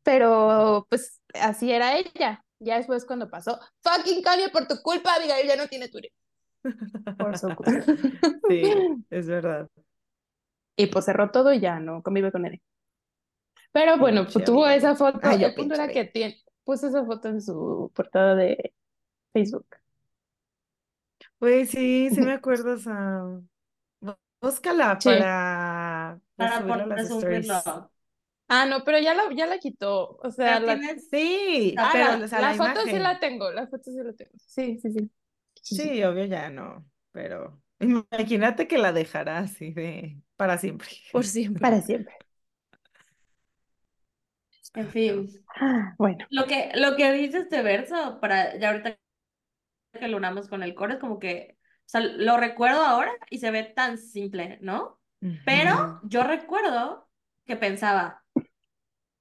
Pero pues así era ella. Ya después cuando pasó, fucking Kanye, por tu culpa, Abigail ya no tiene Twitter. Por su culpa. Sí, es verdad. Y pues cerró todo y ya no convive con él. Pero bueno, Pinche pues tuvo esa foto. Ay, yo El punto pinche era que tiene, puso esa foto en su portada de Facebook. Pues sí, sí me acuerdo, Sam. Búscala Sí. para Para subirla a por las stories. Ah, no, pero ya la, ya la quitó. O sea, la, tienes Sí, ah, pero la, o sea, la la foto sí la tengo, la foto sí la tengo. Sí, sí, sí. Sí, obvio ya no, pero imagínate que la dejará así de para siempre. Por siempre. Para siempre. En fin. Ah, bueno. Lo que, lo que dice este verso, para ya ahorita que lo unamos con el coro, es como que, o sea, lo recuerdo ahora y se ve tan simple, ¿no? Pero yo recuerdo que pensaba,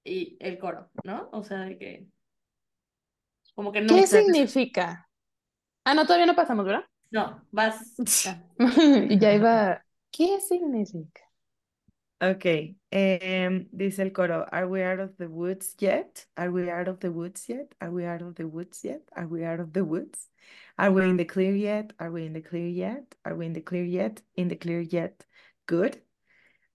y el coro, ¿no? O sea, de que, como que no, ¿Qué significa? Ah, no, todavía no pasamos, ¿verdad? no, vas, ya iba. ¿Qué significa? Ok, em, dice el coro, Are we out of the woods yet? Are we out of the woods yet? Are we out of the woods yet? Are we out of the woods? Are we in the clear yet? Are we in the clear yet? Are we in the clear yet? In the clear yet? Good.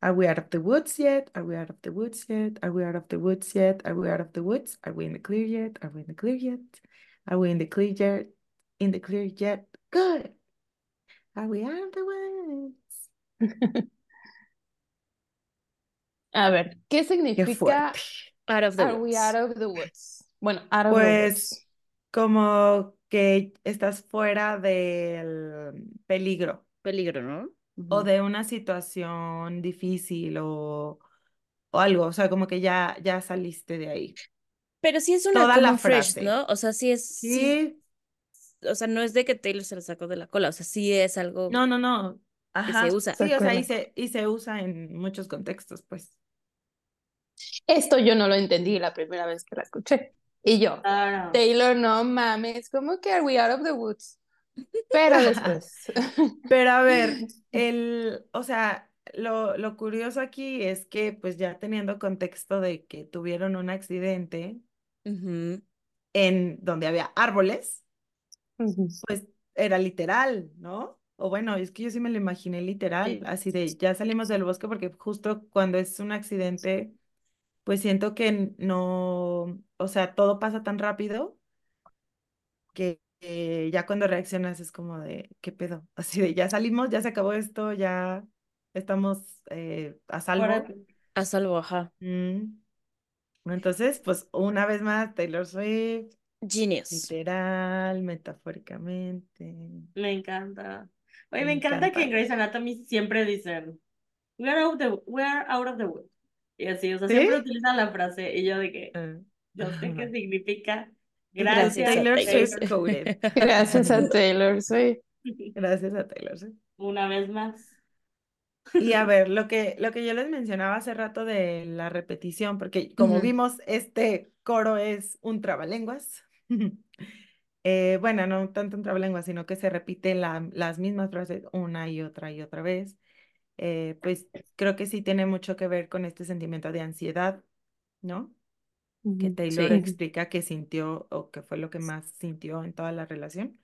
Are we out of the woods yet? Are we out of the woods yet? Are we out of the woods yet? Are we out of the woods? Are we in the clear yet? Are we in the clear yet? Are we in the clear yet? In the clear yet? Good. Are we out of the woods? A ver, ¿qué Qué significa fuerte. Out of the Are we out of the woods? Bueno, out of the Pues woods. como que estás fuera del peligro Peligro, ¿no? O de una situación difícil o, o algo, o sea, como que ya, ya saliste de ahí. Pero sí es una Toda la como fresh, frase. ¿no? O sea, sí es, sí, Sí, o sea, no es de que Taylor se lo sacó de la cola, o sea, sí es algo no, no, no. que Ajá. se usa. Sí, o sea, y se, y se usa en muchos contextos, pues. Esto yo no lo entendí la primera vez que la escuché. Y yo, claro. Taylor, no mames, ¿cómo que are we out of the woods? Pero después. Pero a ver, el, o sea, lo, lo curioso aquí es que pues ya teniendo contexto de que tuvieron un accidente en donde había árboles, pues era literal, ¿no? o bueno, es que yo sí me lo imaginé literal, Sí. así de ya salimos del bosque porque justo cuando es un accidente, pues siento que no, o sea, todo pasa tan rápido que eh, ya cuando reaccionas es como de, ¿qué pedo? Así de, ya salimos, ya se acabó esto, ya estamos eh, a salvo. Ahora- A salvo, ajá. Mm. Entonces, pues una vez más, Taylor Swift, Genius. literal, metafóricamente. Me encanta. Oye, Me me encanta que en. Grey's Anatomy siempre dicen, we are out of the, we are out of the wood. Y así, o sea, ¿Sí? siempre utilizan la frase y yo de que, Ah. yo sé qué significa. Gracias Taylor Swift. Gracias a Taylor Swift. Gracias a Taylor Swift. Una vez más. Y a ver, lo que, lo que yo les mencionaba hace rato de la repetición, porque como Ujú. vimos, este coro es un trabalenguas. Eh, bueno, no tanto un trabalenguas, sino que se repiten la- las mismas frases una y otra y otra vez. Eh, pues creo que sí tiene mucho que ver con este sentimiento de ansiedad, ¿no? Que. Taylor Sí. explica que sintió o que fue lo que más sintió en toda la relación.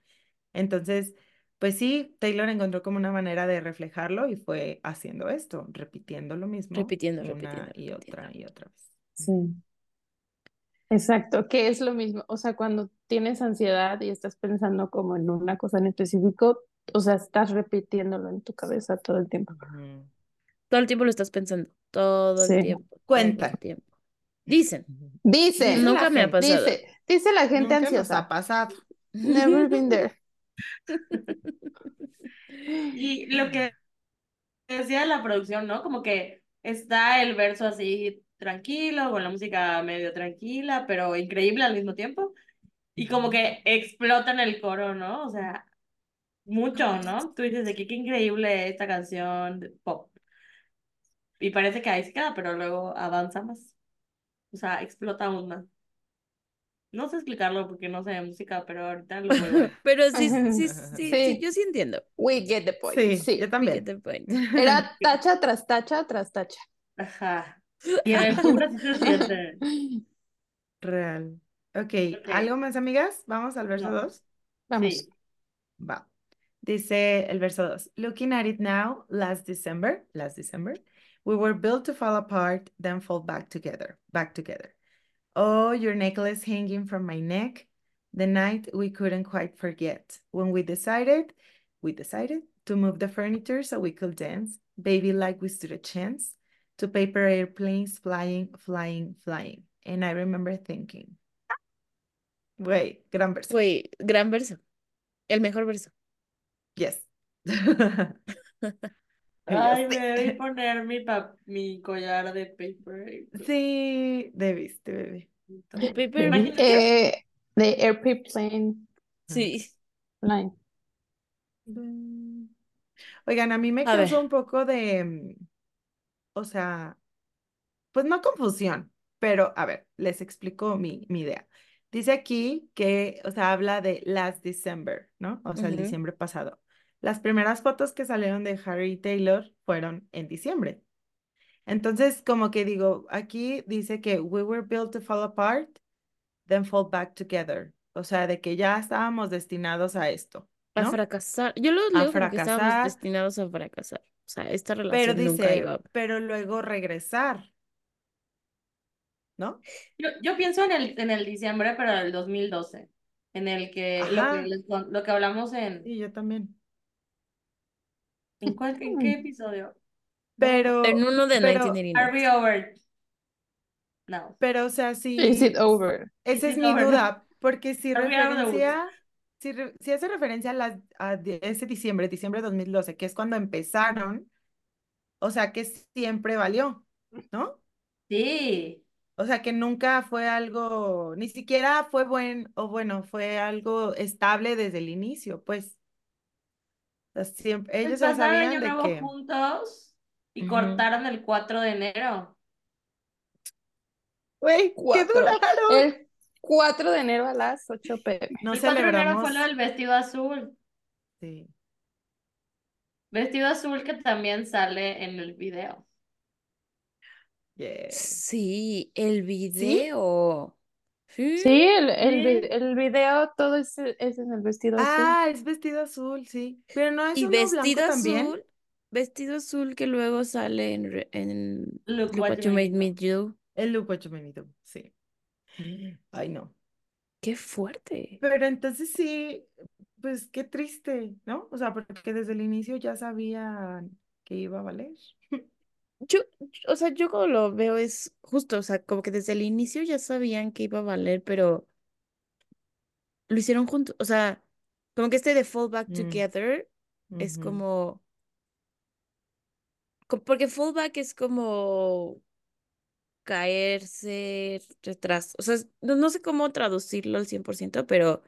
Entonces, pues sí, Taylor encontró como una manera de reflejarlo y fue haciendo esto, repitiendo lo mismo Repitiendo, una repitiendo, y repitiendo. otra y otra vez. Sí. Exacto, que es lo mismo. O sea, cuando tienes ansiedad y estás pensando como en una cosa en específico, o sea, estás repitiéndolo en tu cabeza todo el tiempo. Todo el tiempo lo estás pensando. Todo Sí. el tiempo. todo el tiempo. Dicen. Dice, Dice la Nunca me ha pasado. dice, dice la gente Nunca nos ha ansiosa. pasado. Never been there. Y lo que decía la producción, ¿no? Como que está el verso así tranquilo, con la música medio tranquila, pero increíble al mismo tiempo. Y como que explota en el coro, ¿no? O sea, mucho, ¿no? Tú dices de que qué increíble esta canción de pop. Y parece que ahí se queda, pero luego avanza más. O sea, explota aún más. No sé explicarlo porque no sé de música, pero ahorita lo ver. Pero sí, sí, sí, sí, Sí. yo sí entiendo. We get the point. Sí, Sí. yo We también. get the point. Era tacha tras tacha tras tacha. Ajá. Y en el sí. Real. Ok, Ok. ¿algo más, amigas? Vamos al verso No. 2. Vamos. Sí. Va. Dice el verso 2. Looking at it now, last December, last December, we were built to fall apart, then fall back together, back together. Oh, your necklace hanging from my neck, the night we couldn't quite forget. When we decided, we decided to move the furniture so we could dance, baby, like we stood a chance, to paper airplanes flying, flying, flying. And I remember thinking, wait, gran verso. Fue gran verso. El mejor verso. Yes. Ay, me debí poner mi, pa- mi collar de paper. Sí, debiste, bebé. De paper. Eh, de Airplane Sí. Line. Oigan, a mí me causó un poco de, mm, o sea, pues no confusión, pero a ver, les explico mi, mi idea. Dice aquí que, o sea, habla de last December, ¿no? O sea, el diciembre pasado. Las primeras fotos que salieron de Harry y Taylor fueron en diciembre. Entonces, como que digo, aquí dice que we were built to fall apart, then fall back together. O sea, de que ya estábamos destinados a esto, A fracasar. Yo lo leo como que estábamos destinados a fracasar. O sea, esta Pero relación nunca dice, iba a... pero luego regresar, ¿no? Yo, yo pienso en el, en el diciembre, pero del 2012, en el que lo que, lo que hablamos en, Sí, yo también. ¿En, cuál- en qué episodio? No, Pero, En uno de pero, 1989. Are we over? No. pero, o sea, Is sí, it over? esa es mi over? duda, porque si Are referencia, si, hace referencia a, las- a ese diciembre, diciembre de 2012, que es cuando empezaron, o sea, que siempre valió, ¿no? Sí. O sea, que nunca fue algo, ni siquiera fue buen, o bueno, fue algo estable desde el inicio, pues. Siempre, ellos ya pasaron sabían año de nuevo que... juntos y Ujú. cortaron el 4 de enero. Güey, qué duraron. El 4 de enero a las 8 pm. No el 4 de enero fue celebramos. lo del vestido azul. Sí. Vestido azul que también sale en el video. Yeah. Sí, el video. Sí. Sí, el, el, el video todo es, es en el vestido azul. Ah, es vestido azul, sí. Pero no es Y uno blanco vestido también. azul, vestido azul que luego sale en, en Look Look what What you Made Me Do. El look what you made me do, sí. Ay, no. Qué fuerte. Pero entonces sí, pues qué triste, ¿no? O sea, porque desde el inicio ya sabían que iba a valer. Yo, o sea, yo como lo veo es justo, o sea, como que desde el inicio ya sabían que iba a valer, pero lo hicieron juntos, o sea, como que este de Fall Back Mm, Together es ujú, como, co- porque Fall Back es como caerse, retraso, o sea, es- no, no sé cómo traducirlo al 100%, pero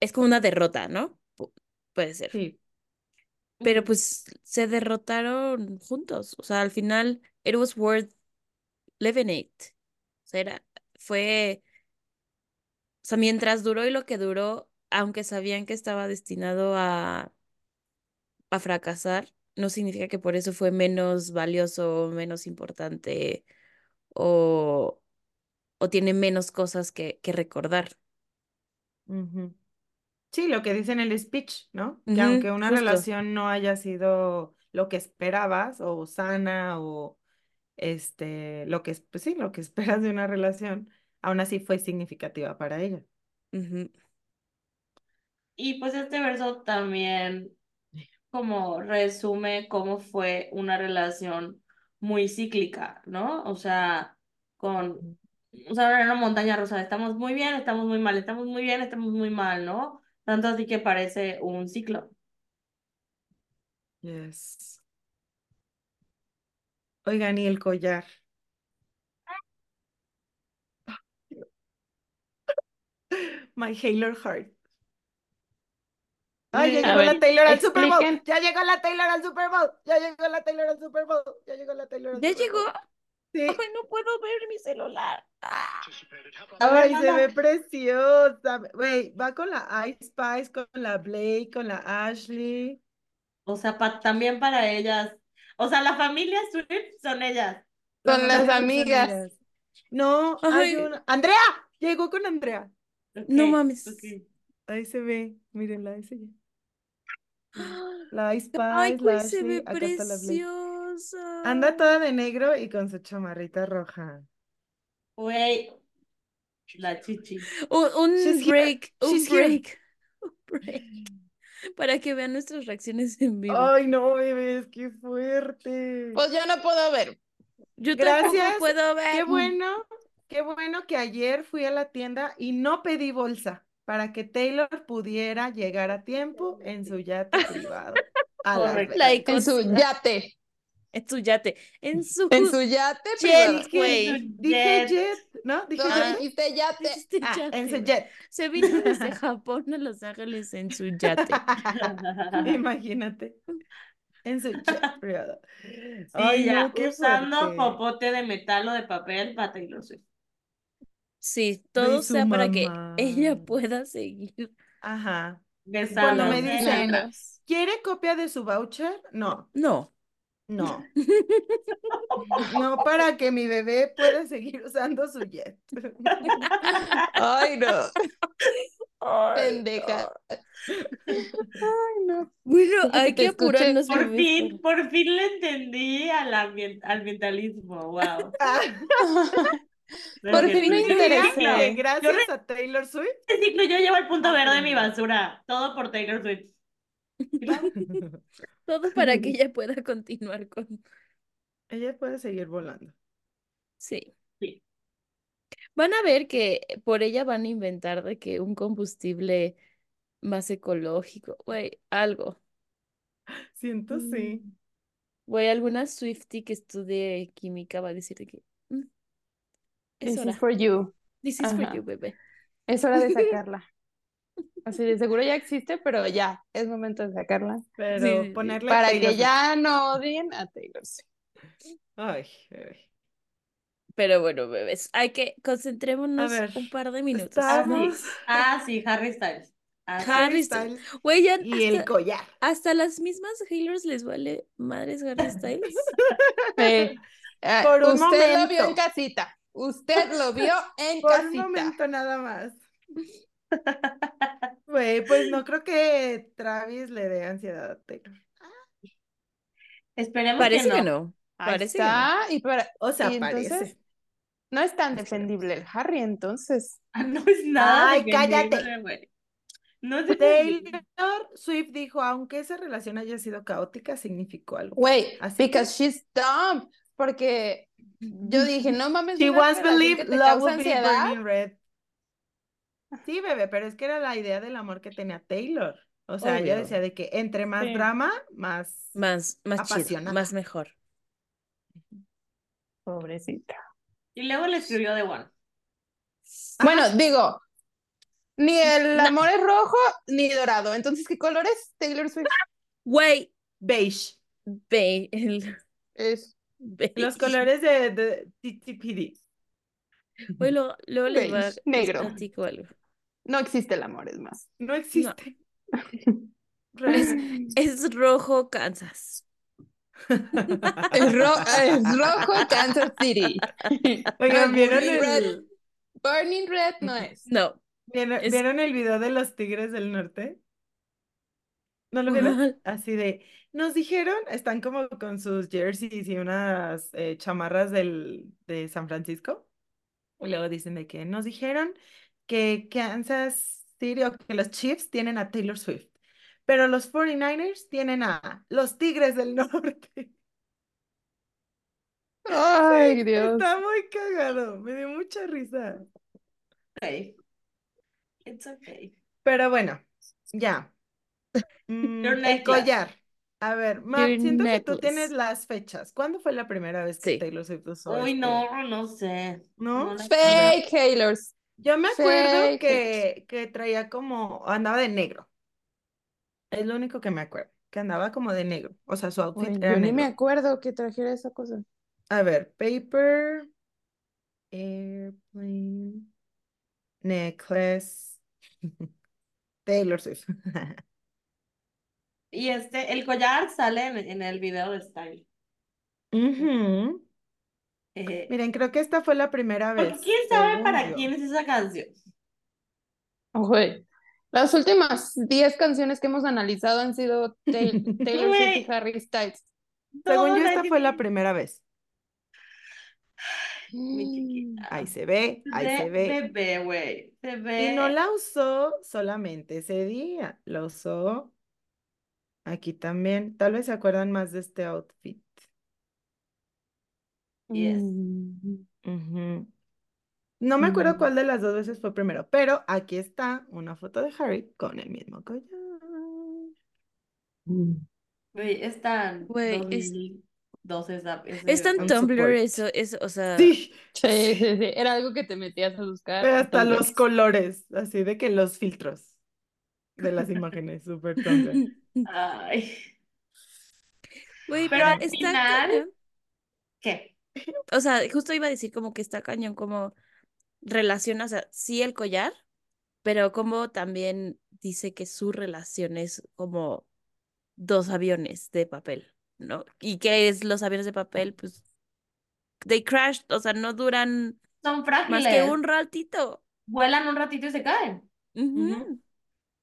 es como una derrota, ¿no? Pu- puede ser. Sí. Pero pues se derrotaron juntos, o sea, al final, it was worth living it. O sea, era, fue, o sea, mientras duró y lo que duró, aunque sabían que estaba destinado a, a fracasar, no significa que por eso fue menos valioso, menos importante o, o tiene menos cosas que, que recordar. ujú. Sí, lo que dice en el speech, ¿no? Que aunque una justo. relación no haya sido lo que esperabas o sana o este, lo que, es- pues sí, lo que esperas de una relación, aún así fue significativa para ella. Ujú, Y pues este verso también como resume cómo fue una relación muy cíclica, ¿no? O sea, con, o sea, era una montaña rusa, estamos muy bien, estamos muy mal, estamos muy bien, estamos muy mal, ¿no? Tanto así que parece un ciclo. Yes. Oigan, y el collar. My Taylor Heart. Ay, ya llegó la ver, Taylor al Super Bowl. Ya llegó la Taylor al Super Bowl. Ya llegó la Taylor al Super Bowl. Ya llegó la Taylor al ¿Ya Super llegó? Sí. Ay, no puedo ver mi celular. Ah. Ay, se ve preciosa. Güey, va con la Ice Spice, con la Blake, con la Ashley. O sea, pa- también para ellas. O sea, la familia Swift son ellas. La Con las son amigas. ellas. No, hay Ay. una. ¡Andrea! Llegó con Andrea. No mames. Ahí se ve. Mírenla, ahí se ve. La Ice Ay, Spice, güey, la se Ashley, ve acá Anda toda de negro y con su chamarrita roja. Güey, la chichi. Un, un She's here. break, un She's here. break, un break. Para que vean nuestras reacciones en vivo. Ay, no, bebés, qué fuerte. Pues yo no puedo ver. Yo tampoco Gracias. puedo ver. Qué bueno, qué bueno que ayer fui a la tienda y no pedí bolsa para que Taylor pudiera llegar a tiempo en su yate privado a. La En su yate. En su yate. En su. En su yate Jet, privado. Dije, güey. dije Jet. jet, ¿no? Dije No, jet. dijiste yate. Dijiste Ah, yate, en su jet. Se vino desde Japón a Los Ángeles en su yate. Imagínate. En su jet privado. Sí, Ay, ya, no, usando fuerte. popote de metal o de papel para Taylor Swift. Sí, todo sea para que ella pueda seguir. Ajá. Cuando me dicen. ¿quiere copia de su voucher? No, No. No. No para que mi bebé pueda seguir usando su jet. Ay, no. Ay, Pendeja. no. Ay, no. Bueno, hay que apurarnos, Por fin, por fin le entendí al ambien- ambientalismo, wow. Por fin me interesé. Yo gracias a Taylor Swift. Este ciclo yo llevo el punto verde de mi basura, todo por Taylor Swift. Todo para que ella pueda continuar con. Ella puede seguir volando. Sí. Sí. Van a ver que por ella van a inventar de que un combustible más ecológico, güey, algo. Siento sí. Mm. Güey, alguna Swiftie que estudie química va a decir de que "Mm, es This hora. is for you. This is for you, bebé. Es hora de sacarla. Así de seguro ya existe, pero ya, es momento de sacarla. Pero Sí, ponerle Para Taylor que ya no odien a Taylor Swift. Ay, ay. Pero bueno, bebés, hay que concentrémonos ver, un par de minutos. Estamos. Ah, sí, Harry Styles. Ah. Harry Styles. Güey, ya y el hasta, collar. hasta las mismas Hailers les vale madres Harry Styles. Sí. Ah, Por un Usted lo vio en momento. casita. Usted lo vio en Por un casita. momento nada más. Güey, pues no creo que Travis le dé ansiedad a Taylor. Esperemos Parece que que no. Ahí Parece que no. está. Y, para, O sea, y parece. entonces no es tan defendible el Harry, entonces. Ah, No es nada Ay, cállate. güey. No es. Taylor Swift dijo, aunque esa relación haya sido caótica, significó algo. Que- because she's dumb. Porque yo dije, no mames, She once believed love would be burning red. Sí, bebé, pero es que era la idea del amor que tenía Taylor. O sea, ella Obvio. decía de que entre más Sí. drama, más... Más, más chido, Apasionada. más mejor. Pobrecita. Y luego le escribió The One. Bueno, digo, ni el amor es rojo ni dorado. Entonces, ¿qué color es Taylor Swift? Güey, Beige. el Es Los beige. colores de, de TTPD. Güey, luego, luego les voy a- Beige, les negro. algo. no existe el amor, es más. No existe. Es, rojo Kansas. Es, ro- es rojo Kansas City. Oigan, ¿vieron Burning Red, el, Burning Red no es. No. ¿vieron, es- vieron el video de los tigres del norte? ¿No lo vieron? Así de, nos dijeron, están como con sus jerseys y unas eh, chamarras del, de San Francisco. Y luego dicen de que nos dijeron que Kansas City o que los Chiefs tienen a Taylor Swift, pero los 49ers tienen a los Tigres del Norte. Ay, Dios. Está muy cagado, me dio mucha risa. Okay. It's okay. Pero bueno, ya. Mm, el collar. A ver, Mar, Your siento que tú tienes las fechas. ¿Cuándo fue la primera vez que Sí. Taylor Swift usó Uy, este? no, no sé. ¿No? la- Fake Taylor's. Yo me acuerdo Fake que, que traía como, andaba de negro. Es lo único que me acuerdo, que andaba como de negro. O sea, su outfit Güey, era yo ni me negro. acuerdo que trajera esa cosa. A ver, paper, airplane, necklace, Taylor Swift. Y este, el collar sale en, en el video de Style. Eh, Miren, creo que esta fue la primera vez. ¿Quién sabe para yo. quién es esa canción? Güey. Las últimas 10 canciones que hemos analizado han sido Tay- Taylor Swift y. Harry Styles. Según yo, esta fue la primera vez. Mi chiquita. Ahí se ve, ahí Se se ve. Bebé, güey. Se ve. Y no la usó solamente ese día, la usó aquí también. Tal vez se acuerdan más de este outfit. Yes. Mm. No me acuerdo Mm. cuál de las dos veces fue primero, pero aquí está una foto de Harry con el mismo collar. Güey, es tan Güey, es- 2012 esa- Es tan Tumblr support. eso, eso, o sea, Sí, Sí, sí, sí. Era algo que te metías a buscar. hasta Tumblr. los colores, así de que los filtros de las imágenes, súper Tumblr. Ay. Güey, Pero pero al está final- cañón. ¿Qué? O sea, justo iba a decir como que está cañón, como relaciona, o sea, sí el collar, pero como también dice que su relación es como dos aviones de papel, ¿no? ¿Y qué es los aviones de papel? Pues, they crashed, o sea, no duran Son más frágiles. que un ratito. Vuelan un ratito y se caen. Ujú.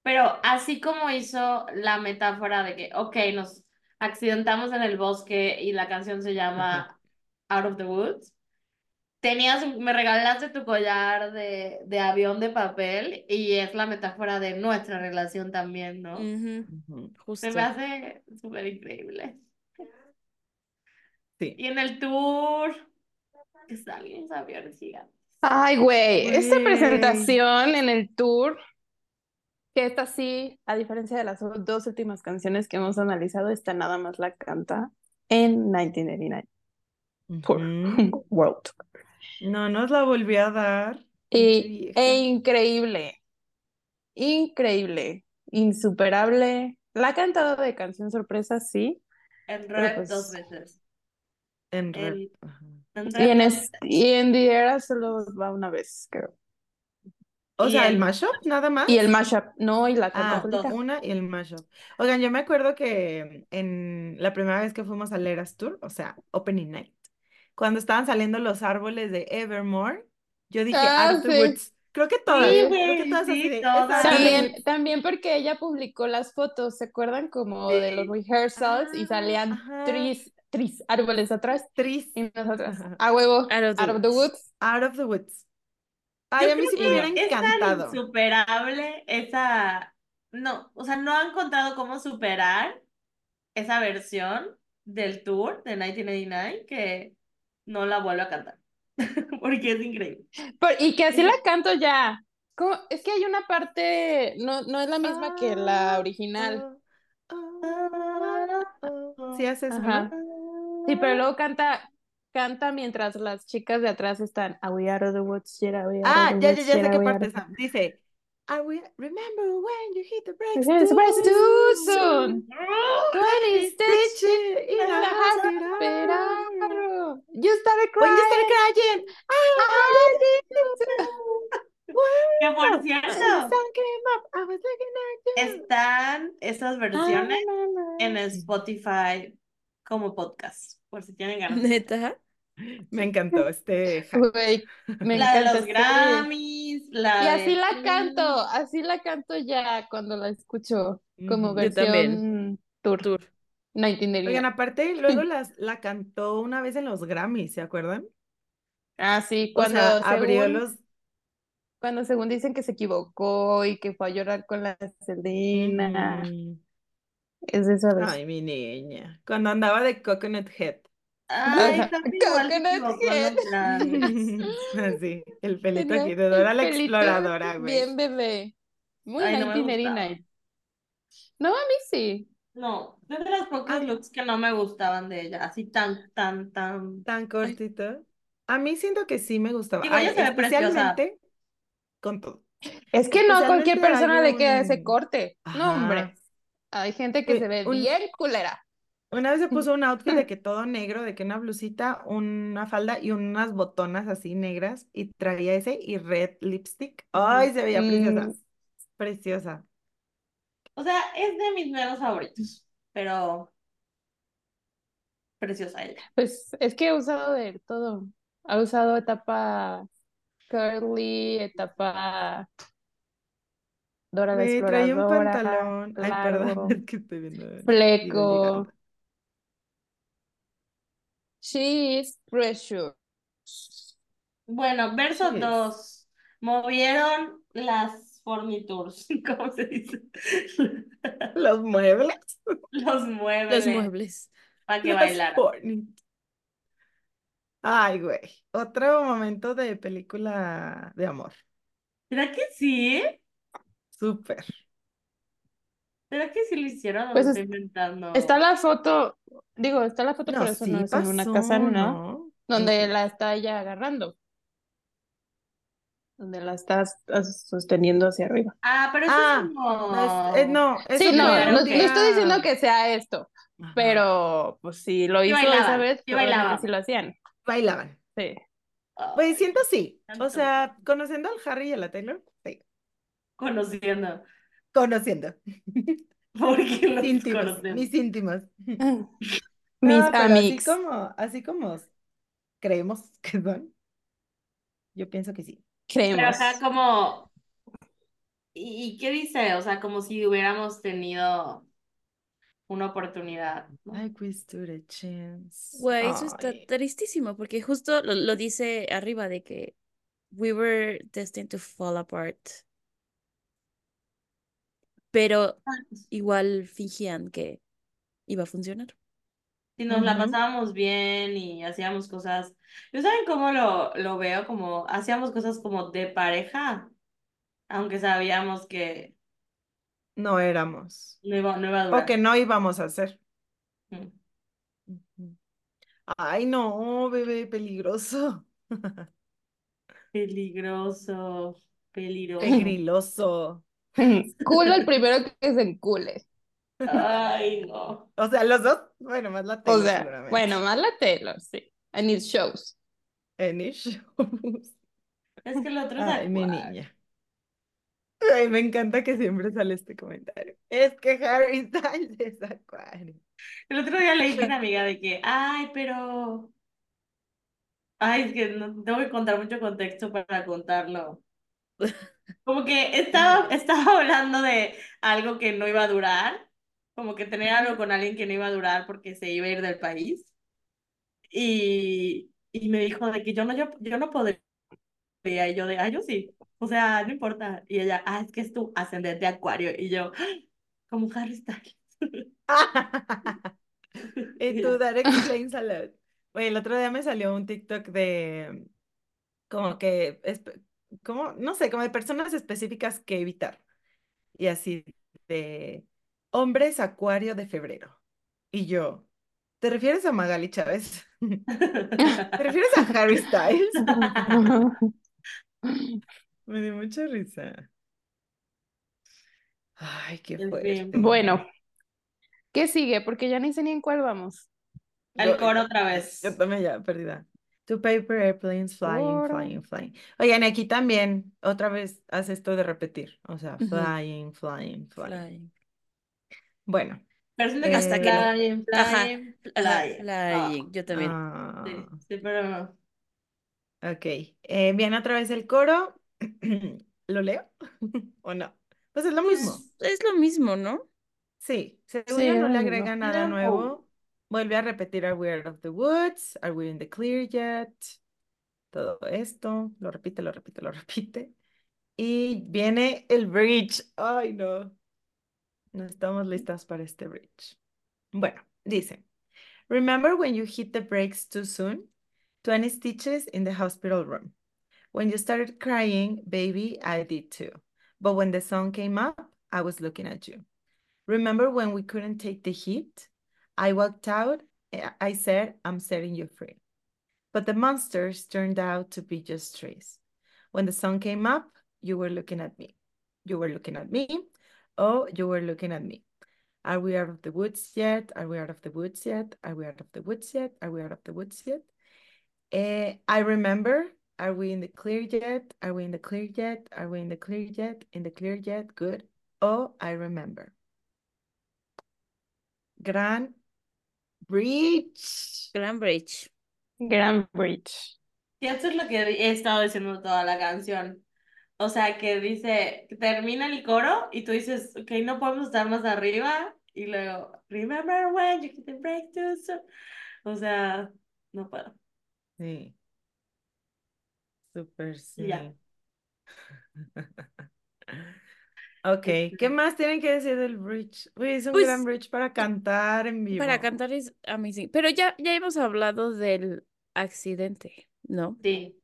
Pero así como hizo la metáfora de que, ok, nos accidentamos en el bosque y la canción se llama Out of the Woods, tenías, un- me regalaste tu collar de, de avión de papel y es la metáfora de nuestra relación también, ¿no? Justo. Se me hace súper increíble. Sí. Y en el tour, que salen los aviones gigantes. Ay, güey, esta presentación en el tour, que esta sí, a diferencia de las dos últimas canciones que hemos analizado, esta nada más la canta en 1989 Tour Ujú. World. No nos la volví a dar. Y, e increíble, increíble, insuperable. La ha cantado de canción sorpresa, sí. En Pero Red pues- dos veces. En el- Ajá. En Y Red en, dos es- y en The Era solo va una vez, creo. O Y sea, el el- mashup nada más. Y el mashup, no, y la Ah, una y el mashup. Oigan, yo me acuerdo que en la primera vez que fuimos al Eras Tour, o sea, Opening Night, cuando estaban saliendo los árboles de Evermore, yo dije Ah, Out of the sí. Woods. Creo que todas, Sí, creo que todas así sí, de, todas. "Es Out of the También, Woods". también porque ella publicó las fotos, ¿se acuerdan? Como de los rehearsals y Ah, salían ajá. tres, tres árboles atrás Tris. y nosotras, a huevo, Out of the out of the woods. Out of the Woods. Ay, a mí sí me hubiera es tan encantado. insuperable esa. No, o sea, no han encontrado cómo superar esa versión del tour de 1989 que no la vuelvo a cantar. Porque es increíble. Por- y que así la canto ya. ¿Cómo? Es que hay una parte, no, no es la misma que la original. Oh, oh, oh, oh. Sí hace eso, ¿no? Ajá. Sí, pero luego canta, canta mientras las chicas de atrás están, Are we out of the woods yet? Are we out of Ah, the ya, ya, woods ya yet? sé Are qué we parte es. Dice, "I will remember when you hit the brakes too too soon. Twenty stitches Stitch in a hospital. You started When you started crying. crying, I did Que por cierto, están esas versiones en. Spotify como podcast, por si tienen ganas. Neta. Me encantó este me La de encanta. los sí. Grammys, la Y así de... la canto, así la canto ya cuando la escucho como también. versión tour. Tour. 1989. Oigan, aparte, luego las, la cantó una vez en los Grammys, ¿se acuerdan? Ah, sí, O cuando abrió los... cuando según dicen que se equivocó y que fue a llorar con la Selena. Ujú. Es de esa vez. Ay, mi niña. Cuando andaba de Coconut Head. Ay, Coconut Head. Así, el pelito aquí de Dora la exploradora, güey. Bien bebé. Muy Ay, no me 1989. No, a mí sí. No, es de los pocos Ah. looks que no me gustaban de ella, así tan, tan, tan... Tan cortito. A mí siento que sí me gustaba. Digo, Ay, ella se preciosa. especialmente con todo. Es que no cualquier persona hay le queda ese un- corte. No, hombre. Hay gente que Uy, se ve un- bien culera. Una vez se puso un outfit de que todo negro, de que una blusita, una falda y unas botonas así negras y traía ese y red lipstick. Ay, se veía preciosa. Mm. Preciosa. O sea, es de mis menos favoritos, pero preciosa ella. Pues es que he usado de todo. Ha usado etapa curly, etapa Dora la Me traía un exploradora, pantalón. Ay, perdón, largo, es que estoy viendo. fleco. She is precious. Bueno, verso Sí es. 2. Movieron las fornitures, ¿cómo se dice? Los muebles. Los muebles. Los muebles. Para que forni- Ay, güey. Otro momento de película de amor. ¿Será que sí? Súper. ¿Será que sí lo hicieron o Pues lo es- estoy inventando? Está la foto, digo, está la foto, No, pero eso sí no es en una casa, ¿no? ¿no? Donde la está ella agarrando. Donde la estás sosteniendo hacia arriba. Ah, pero eso Ah, es como... No, es- eh, no, eso Sí, no, no, estoy diciendo día- que sea esto, Ajá. pero pues si lo Sí hizo bailaban, esa vez, sí bailaban. sí lo hacían. Bailaban. Sí. Pues siento sí. tanto. O sea, conociendo al Harry y a la Taylor, sí. Conociendo. Conociendo. Porque los Íntimos, conocemos. mis íntimos. Mis No, pero así amigos. como, así como creemos que son, yo pienso que sí. Pero Creemos. acá como... ¿Y, y qué dice? O sea, como si hubiéramos tenido una oportunidad, ¿no? I we stood a chance. Güey, eso está Ay. tristísimo porque justo lo, lo dice arriba de que we were destined to fall apart. Pero igual fingían que iba a funcionar. Si nos la pasábamos bien y hacíamos cosas, ¿yo saben cómo lo, lo veo? Como hacíamos cosas como de pareja, aunque sabíamos que No éramos. no iba, no iba a O que no íbamos a hacer. Mm. Ay, no, bebé, peligroso. Peligroso, peligroso. Pegriloso. Culo el primero que se encule. Ay, no. O sea, los dos, bueno, más la O Taylor sea, seguramente. bueno, más la Taylor, sí. And it shows. Any shows. Es que el otro es Ay, mi niña. Ay, me encanta que siempre sale este comentario. Es que Harry Styles es acuario. El otro día le dije a una amiga de que, ay, pero Ay, es que no tengo que contar mucho contexto para contarlo. Como que estaba, estaba hablando de algo que no iba a durar, como que tener algo con alguien que no iba a durar porque se iba a ir del país. Y, y me dijo de que yo no, yo, yo no podría. Y yo de, ah, yo sí. O sea, no importa. Y ella, ah, es que es tu ascendente acuario. Y yo, "Ah, como Harry Styles. Y tú, that explains a lot. Oye, el otro día me salió un TikTok de como que, como, no sé, como de personas específicas que evitar. Y así de hombres acuario de febrero. Y yo, ¿te refieres a Magali Chávez? ¿Te refieres a Harry Styles? Me dio mucha risa. Ay, qué fuerte. Bueno, ¿qué sigue? Porque ya ni sé ni en cuál vamos. El Yo- coro otra vez. Yo también ya, perdida. Two paper airplanes flying, flying, flying. Oigan, aquí también, otra vez hace esto de repetir. O sea, flying, flying, flying. Flying. Bueno. Que Hasta que no- flying, Ajá, flying, Ajá, flying. flying. Yo también. ah, Sí, sí, pero ok. Eh, viene otra vez el coro. ¿Lo leo? ¿O no? Pues es lo mismo. Es lo mismo, ¿no? Sí, según Sí, no le agrega nada No. nuevo. Vuelve a repetir Are we out of the woods? Are we in the clear yet? Todo esto, lo repite, lo repite, lo repite. Y viene el bridge. Ay, no. No estamos listas para este bridge. Bueno, dice, Remember when you hit the brakes too soon? 20 stitches in the hospital room. When you started crying, baby, I did too. But when the sun came up, I was looking at you. Remember when we couldn't take the heat? I walked out. eh, I said, I'm setting you free. But the monsters turned out to be just trees. When the sun came up, you were looking at me. You were looking at me. Oh, you were looking at me. Are we out of the woods yet? Are we out of the woods yet? Are we out of the woods yet? Are we out of the woods yet? Eh, I remember. Are we in the clear yet? Are we in the clear yet? Are we in the clear yet? In the clear yet? Good. Oh, I remember. Gran Bridge. Grand Bridge. Grand Bridge. Sí, eso es lo que he estado diciendo toda la canción. O sea, que dice, termina el coro y tú dices, ok, no podemos estar más arriba. Y luego, remember when you hit the too soon. O sea, no puedo. Sí. Súper sí. Y ya. Ok, ¿qué más tienen que decir del bridge? Uy, es un Pues, gran bridge para cantar en vivo. Para cantar es amazing. Pero ya, ya hemos hablado del accidente, ¿no? Sí.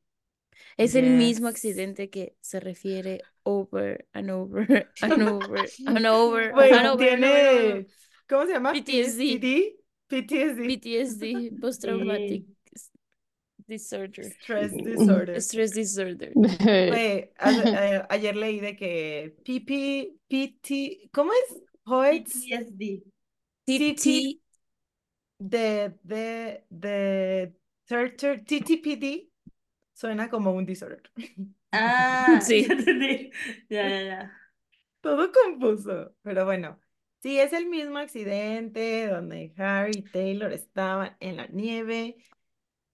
Es el mismo accidente que se refiere over and over and over and over Güey, and over and ¿cómo se llama? PTSD. PTSD. PTSD, post-traumatic disorder. Stress disorder. Stress disorder. A- a- ayer leí de que PP, PT, ¿cómo es? Poets PTSD. TT, de, de, de, third- third- TTPD suena como un disorder. Ah, Sí. ya entendí. Ya, ya, ya. Todo confuso, pero bueno. Sí, es el mismo accidente donde Harry y Taylor estaban en la nieve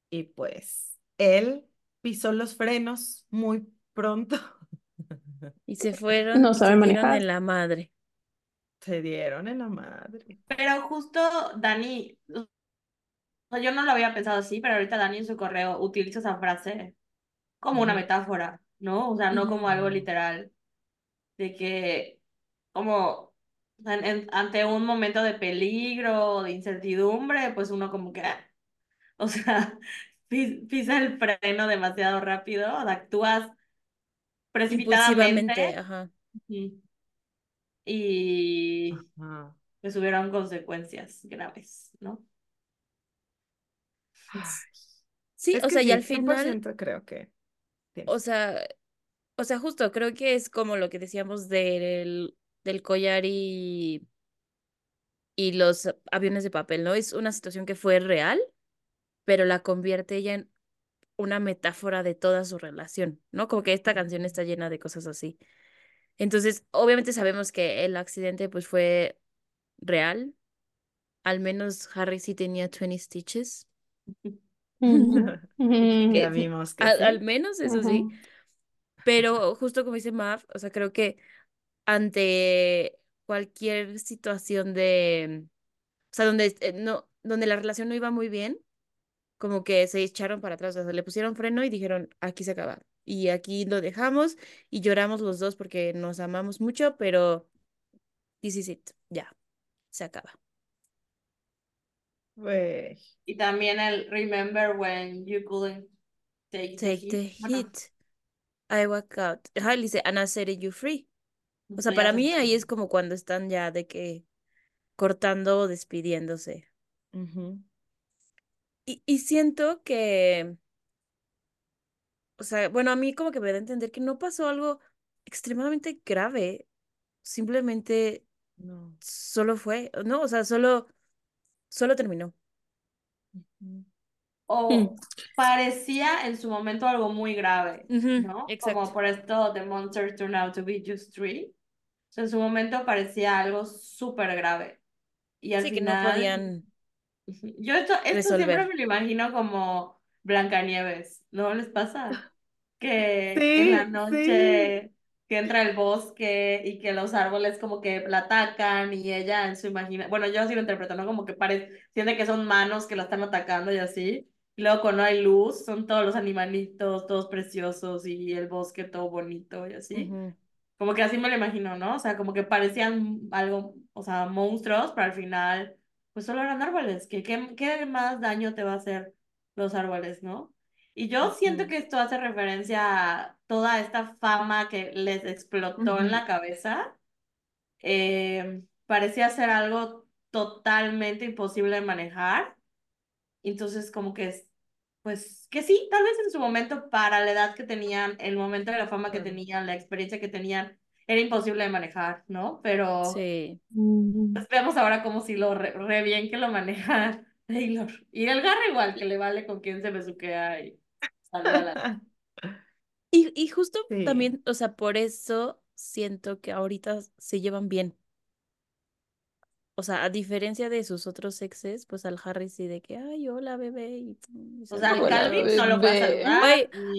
y pues él pisó los frenos muy pronto. y se fueron No sabe se dieron manejar. en la madre. Se dieron en la madre. Pero justo Dani, o sea, yo no lo había pensado así, pero ahorita Dani en su correo utiliza esa frase como una metáfora, ¿no? O sea, no como algo literal, de que como en- en- ante un momento de peligro o de incertidumbre, pues uno como que, ah, o sea, pis- pisa el freno demasiado rápido, o sea, actúas precipitadamente ajá. y Ajá. pues hubieron consecuencias graves, ¿no? Ay, Sí, es o sea, y al final, 100% creo que o sea, o sea, justo creo que es como lo que decíamos del, del collar y, y los aviones de papel, ¿no? Es una situación que fue real, pero la convierte ella en una metáfora de toda su relación, ¿no? Como que esta canción está llena de cosas así. Entonces, obviamente sabemos que el accidente pues fue real. Al menos Harry sí tenía 20 stitches. Ujú, Ya Que- vimos que al, sí. al menos eso sí. ujú. Pero justo como dice Mav, o sea, creo que ante cualquier situación de, o sea, donde eh, no, donde la relación no iba muy bien, como que se echaron para atrás, o sea, le pusieron freno y dijeron, aquí se acaba. Y aquí lo dejamos y lloramos los dos porque nos amamos mucho, pero this is it, ya, se acaba. Güey. Y también el remember when you couldn't take the Take the hit. Hit. I walk out. Ajá, dice, and I set you free. O sea, para mí ahí es como cuando están ya de que cortando o despidiéndose. Ujú. Y, y siento que, o sea, bueno, a mí como que me da a entender que no pasó algo extremadamente grave. Simplemente No. solo fue, ¿no? O sea, solo, solo terminó. O parecía en su momento algo muy grave, ¿no? Como exacto. por esto The Monster Turned Out to Be Just Three. O sea, en su momento parecía algo súper grave. Y al Sí, que no final, podían. Yo esto, esto siempre me lo imagino como Blancanieves, ¿no les pasa? Que en la sí. noche que entra al bosque y que los árboles como que la atacan y ella en su imaginación, bueno, yo así lo interpreto, ¿no? Como que parece, siente que son manos que la están atacando y así. Y luego cuando hay luz, son todos los animalitos, todos preciosos y el bosque todo bonito y así. Como que así me lo imagino, ¿no? O sea, como que parecían algo, o sea, monstruos, pero al final, pues solo eran árboles. ¿Qué, qué, qué más daño te va a hacer los árboles, no? Y yo siento que esto hace referencia a toda esta fama que les explotó en la cabeza. Eh, parecía ser algo totalmente imposible de manejar. Entonces, como que es, pues, que sí, tal vez en su momento, para la edad que tenían, el momento de la fama que tenían, la experiencia que tenían, era imposible de manejar, ¿no? Pero Sí. pues, vemos ahora como si lo re, re bien que lo maneja Taylor. Y el Garra igual, que le vale con quién se besuquea y saluda a la... Y, y justo Sí. también, o sea, por eso siento que ahorita se llevan bien. O sea, a diferencia de sus otros exes, pues al Harry sí de que, ay, hola, bebé. Y, y O se sea, al Calvin no lo fue a bebé.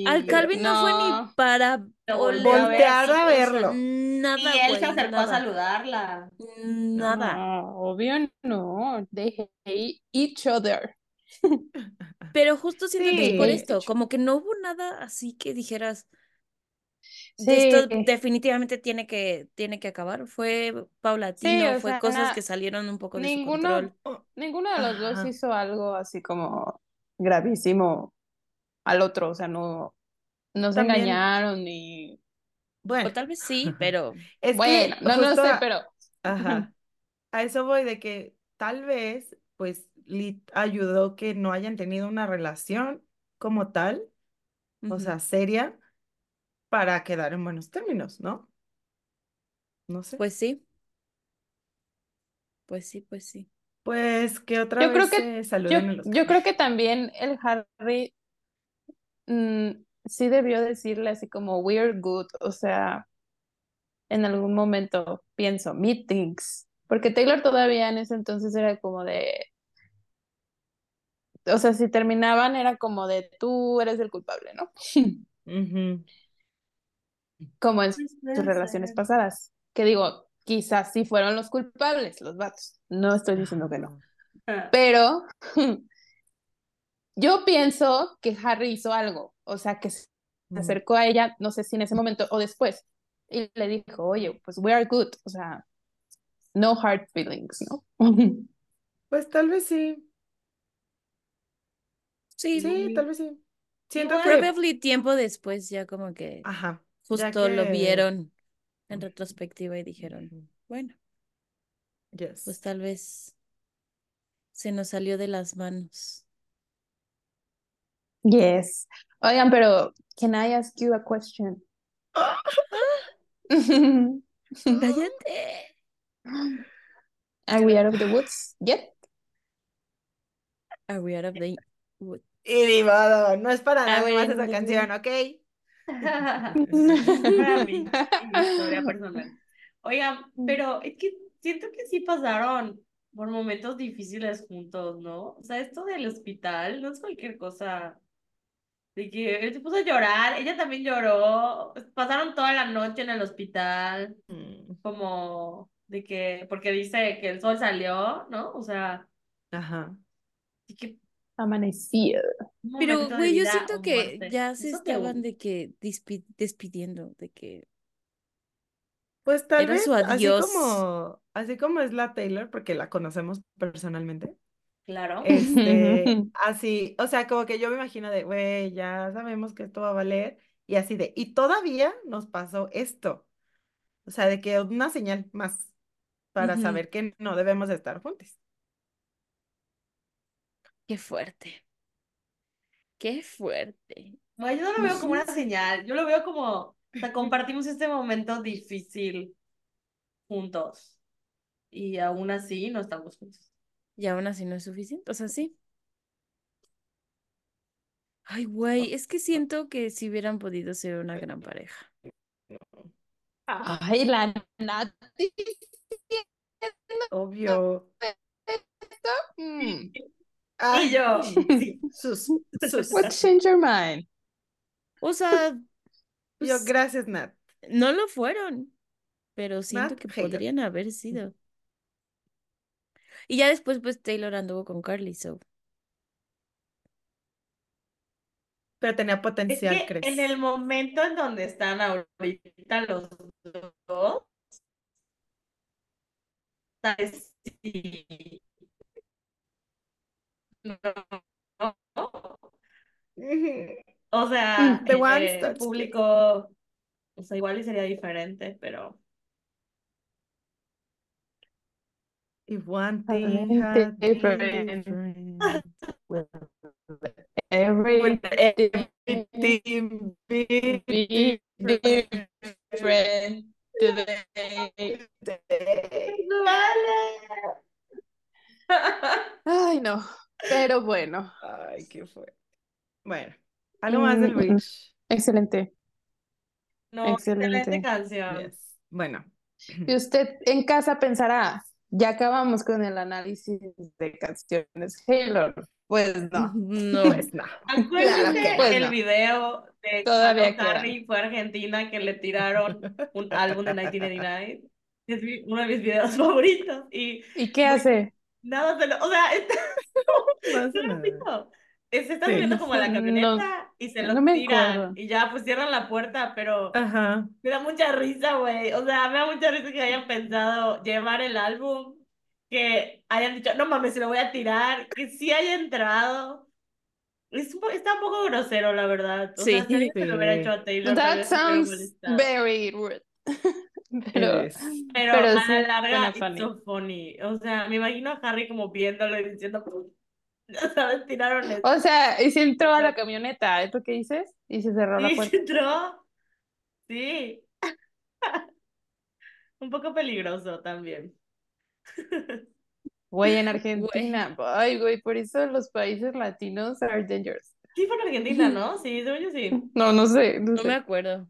al Calvin no fue ni No. para a ver Voltear a o sea, verlo. nada, y él se acercó a saludarla. nada. No, obvio no. They hate each other. Pero justo siento que es por esto, como que no hubo nada así que dijeras, esto definitivamente tiene que, tiene que acabar. Fue paulatino, fue sea, cosas que salieron un poco de su ninguno, control. Ninguno de los dos hizo algo así como gravísimo al otro, o sea, no, no se También, engañaron ni, O bueno, tal vez sí, pero es bueno, que no, no sé, a, pero ajá, a eso voy de que tal vez, pues, Lit ayudó que no hayan tenido una relación como tal, o sea, seria, para quedar en buenos términos, ¿no? No sé. Pues sí, pues sí, pues sí. Pues que otra yo creo vez que, se yo, en los yo creo que también el Harry mm, sí debió decirle así como we're good, o sea, en algún momento pienso, meetings, porque Taylor todavía en ese entonces era como de, o sea, si terminaban era como de tú eres el culpable, ¿no? Ujú. Como en Pues sus relaciones pasadas, que digo, quizás sí fueron los culpables, los vatos, no estoy diciendo que no, Ajá. pero yo pienso que Harry hizo algo, o sea, que se acercó a ella, no sé si en ese momento o después, y le dijo, oye, pues we are good, o sea, no hard feelings, ¿no? Pues tal vez sí. Sí, Sí, tal vez sí. Siento igual, que, probably tiempo después ya como que ajá, justo lo vieron en retrospectiva y dijeron, bueno, pues yes. tal vez se nos salió de las manos. Yes. Oigan, pero can I ask you a question? Cállate. Are we out of the woods yet? Are we out of the? Y ni modo, no es para we más esa canción? ¿ok? para mí, mi historia personal. Oigan, pero es que siento que sí pasaron por momentos difíciles juntos, ¿no? O sea, esto del hospital no es cualquier cosa. De que él se puso a llorar, ella también lloró, pasaron toda la noche en el hospital, Mm, como de que, porque dice que el sol salió, ¿no? O sea, Ajá. y que Amanecido. Pero, güey, yo siento que muerte. ya se Eso estaban de que dispi- despidiendo, de que Pues tal Era vez su así como, así como es la Taylor, porque la conocemos personalmente. Claro. Este, así, o sea, como que yo me imagino de, güey, ya sabemos que esto va a valer, y así de, y todavía nos pasó esto. O sea, de que una señal más para saber que no debemos de estar juntos. Qué fuerte. Qué fuerte. Bueno, yo no lo veo como una señal, yo lo veo como, o sea, compartimos este momento difícil juntos y aún así no estamos juntos. Y aún así no es suficiente. O sea, sí. Ay, güey, es que siento que si hubieran podido ser una gran pareja. Ay, la Nati. Obvio. Mm. Ay, yo, mm, sí. Sus, sus. What changed your mind? O sea, Yo, pues, gracias, Nat. no lo fueron, pero siento Nat que podrían haber sido. Y ya después, pues Taylor anduvo con Carly, so. Pero tenía Es potencial, que ¿crees? en el momento en donde están ahorita los dos, ¿sabes? Sí. No. O sea, The one eh, público, o sea, igual y sería diferente, pero If one thing had been different. different, well, Every everything be different today. today? vale. Ay, no. Pero bueno, Ay, qué fue. Bueno, algo más del Mm. Witch. excelente. No, excelente Excelente. canción. Yes. Bueno, Y usted en casa pensará, ya acabamos con el análisis de canciones Taylor. Pues no. No. pues no. Acuérdate que no. Pues el no. video de Todavía cuando. Harry fue a Argentina que le tiraron un álbum de 1989. Es uno de mis videos favoritos. Y ¿Y qué hace? Nada se lo. O sea, está, No hace ¿no lo has nada. visto? Eh, Se está Sí. subiendo como a la No, camioneta y se no lo me tiran. acuerdo. Y ya, pues cierran la puerta, pero Ajá. me da mucha risa, güey. O sea, me da mucha risa que hayan pensado llevar el álbum, que hayan dicho, no mames, se lo voy a tirar, que sí haya entrado. Es un está un poco grosero, la verdad. O sea, Sí. si alguien se lo hubiera Sí. hecho a Taylor, That se sounds very rude. Pero, is. Pero, pero a la larga, it's funny. so funny. O sea, me imagino a Harry como viéndolo y diciendo, sabes, tiraron esto. O sea, y si entró a la camioneta, ¿es lo que dices? Y se cerró la puerta. entró. Sí. Un poco peligroso también. Güey, en Argentina. Ay, güey, por eso los países latinos are dangerous. Sí, fue en Argentina, ¿no? Sí, según yo sí. No, no sé, no No me acuerdo.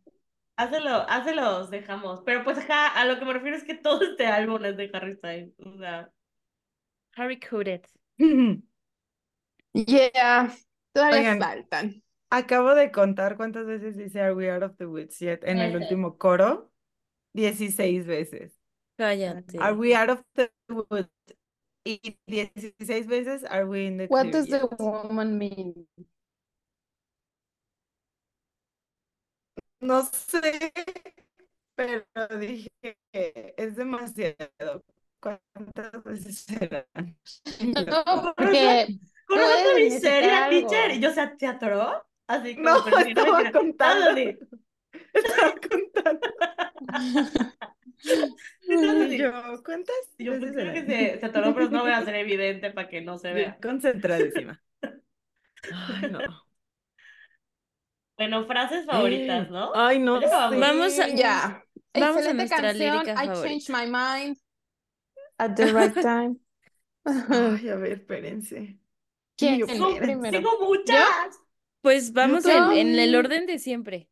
Hácelo, hácelos, dejamos. Pero pues ajá, a lo que me refiero es que todo este álbum es de Harry Styles. O sea, Harry Coded. Yeah, todavía Oigan. faltan. Acabo de contar cuántas veces dice Are We Out of the Woods Yet en el último coro. 16 veces. Cállate. Are we out of the woods? Y 16 veces Are we in the What does the yet? woman mean? No sé, pero dije que es demasiado. ¿Cuántas veces serán? No, porque ¿conoces puede mi significar serie, algo. teacher? Y yo, o sea, ¿te atoró? Así como No, pero no estaba mentira. contando. Estaba contando. Y yo, ¿cuántas yo, pues creo que se, se atoró, pero no voy a hacer evidente para que no se vea. concentradísima. Ay, no. Bueno, frases favoritas, ¿no? Ay, no Ya vamos. a- Ya. Vamos a Excelente nuestra canción. lírica I favorita. changed my mind at the right time. Ay, a ver, espérense. ¿Quién Yo? Tengo muchas. Pues vamos en, en el orden de siempre.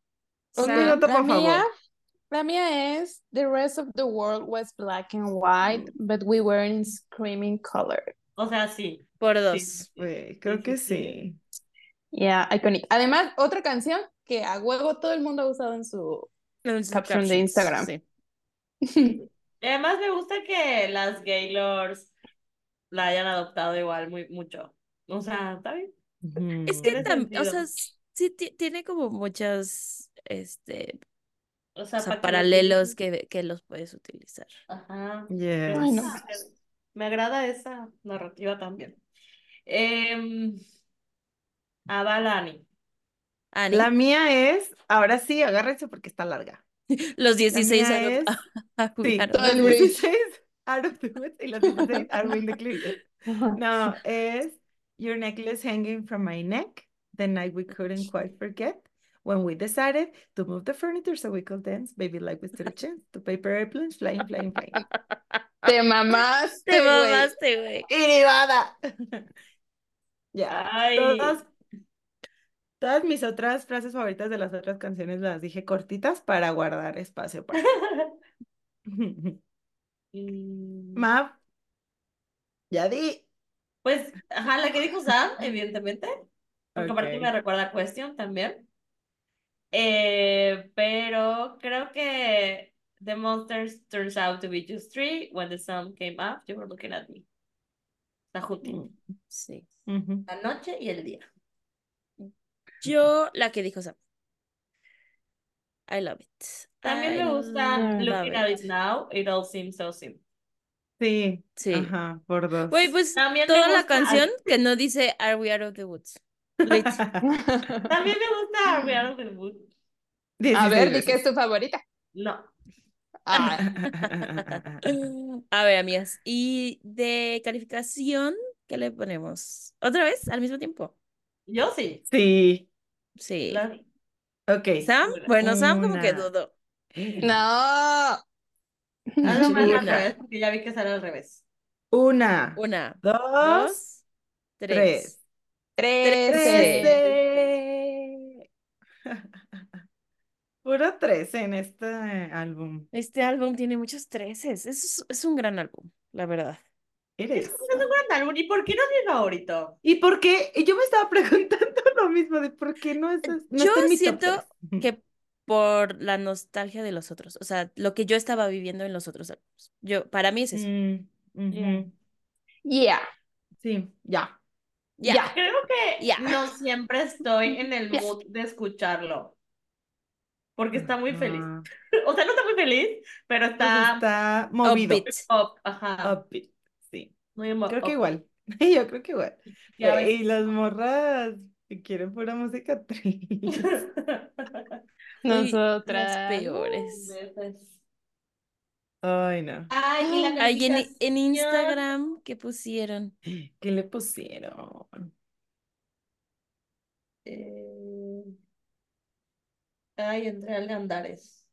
Un Ok, minuto, la por mía. La mía es The rest of the world was black and white, but we were in screaming color. O sea, sí. Por Sí, dos. sí, creo sí, que sí. Yeah, iconic. Además, otra canción que a huevo todo el mundo ha usado en su En sus caption de captions, Instagram. sí. Y además me gusta que las Gaylords la hayan adoptado igual muy mucho. O sea, está bien. Es que Tiene tam- o sea, sí ti- tiene como muchas, este, O sea, o sea, para que lo paralelos que, que los puedes utilizar. Ajá. Me Yes. Ay, no. gusta, me agrada esa narrativa también. Em, a Balani. Ani, La mía es, ahora sí, agárrense porque está larga. los La 16 mía adop- es, a- sí, los el bridge. 16 out of the woods y los 16 are in the clear. No, es Your necklace hanging from my neck, the night we couldn't quite forget. When we decided to move the furniture so we could dance, baby, like we stood a chance. To paper airplanes, flying, flying, flying. Te mamaste, Te güey. mamaste, güey. ¡Iribada! Ya, todas, todas mis otras frases favoritas de las otras canciones las dije cortitas para guardar espacio para. Mm, Mav, ya di. Pues, ajá, la que dijo Sam, evidentemente. Porque aparte Ok. me recuerda a Question también. Eh, pero creo que The Monsters turns out to be just three. When the sun came up, you were looking at me. Está juntito. Sí. La noche y el día. Yo, la que dijo Sam. I love it. También I me gusta Looking at it. it now, it all seems so simple. Sí, Sí. ajá, por dos. Güey, pues También toda la canción que no dice Are we out of the woods? También me gusta Are We Out of the Woods. A 16 ver, di veces. que es tu favorita. No. Ah, A ver, amigas. Y de calificación, ¿qué le ponemos? ¿Otra vez? ¿Al mismo tiempo? Yo sí. Sí, Sí. La- ok. ¿Sam? Bueno, Sam como que dudó. no. Hazlo más al Una. revés, porque ya vi que sale al revés. Una, Una, dos, dos, tres. tres. Trece. Trece. Puro trece en este álbum. Este álbum tiene muchos treces. Es, es un gran álbum, la verdad. Eres. Es un gran álbum, ¿Y por qué no es mi favorito? ¿Y por qué? Y Yo me estaba preguntando lo mismo de por qué no, es, no Yo está en mi top siento que por la nostalgia de los otros, o sea, lo que yo estaba viviendo en los otros álbumes. Yo, para mí es eso. Mm. Yeah. Sí, ya. Ya. Creo que no siempre estoy en el mood de escucharlo. Porque está muy feliz. O sea, no está muy feliz, pero Pues está está movido. Upbeat. up, ajá. Upbeat. Muy Creo que igual. Yo creo que igual. Y las morras que quieren pura música triste. Nosotras. las peores. Ay, no. Ay, y la Ay, en. Instagram, ¿qué pusieron? ¿Qué le pusieron? Eh, Ay, entré al Andares.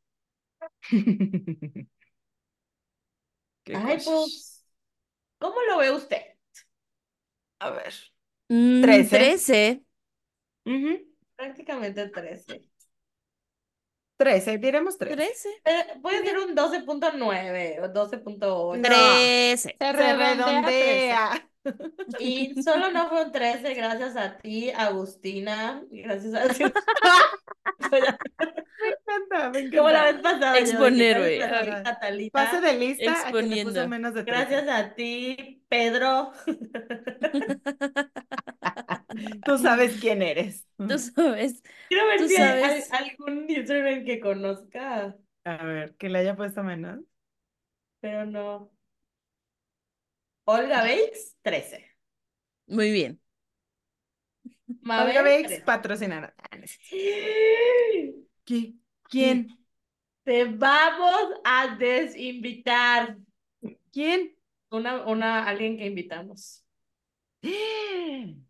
Qué Ay, pues, ¿cómo lo ve usted? A ver. Mm, Trece. 13. Ujú. Prácticamente 13. Trece, diremos tres. 13. Eh, puede ser un 12.9 o 12.8. No. 13. Se Se redondea trece. redondea. Y solo no fue un 13 gracias a ti, Agustina. Gracias a ti. Me encanta, me Como la encanta. vez pasada. Exponer, güey. Pase de lista a que le puso Exponiendo. menos de trece. Gracias a ti, Pedro. Tú sabes quién eres. Tú sabes. Quiero ver si hay sabes. algún username que conozca, A ver, que le haya puesto menos. pero no. Olga Bakes, 13. Muy bien. Mabel, Olga Bakes, 13. patrocinaron. Ah. ¿Qué? ¿Quién? Te vamos a desinvitar. ¿Quién? Una, una, alguien que invitamos.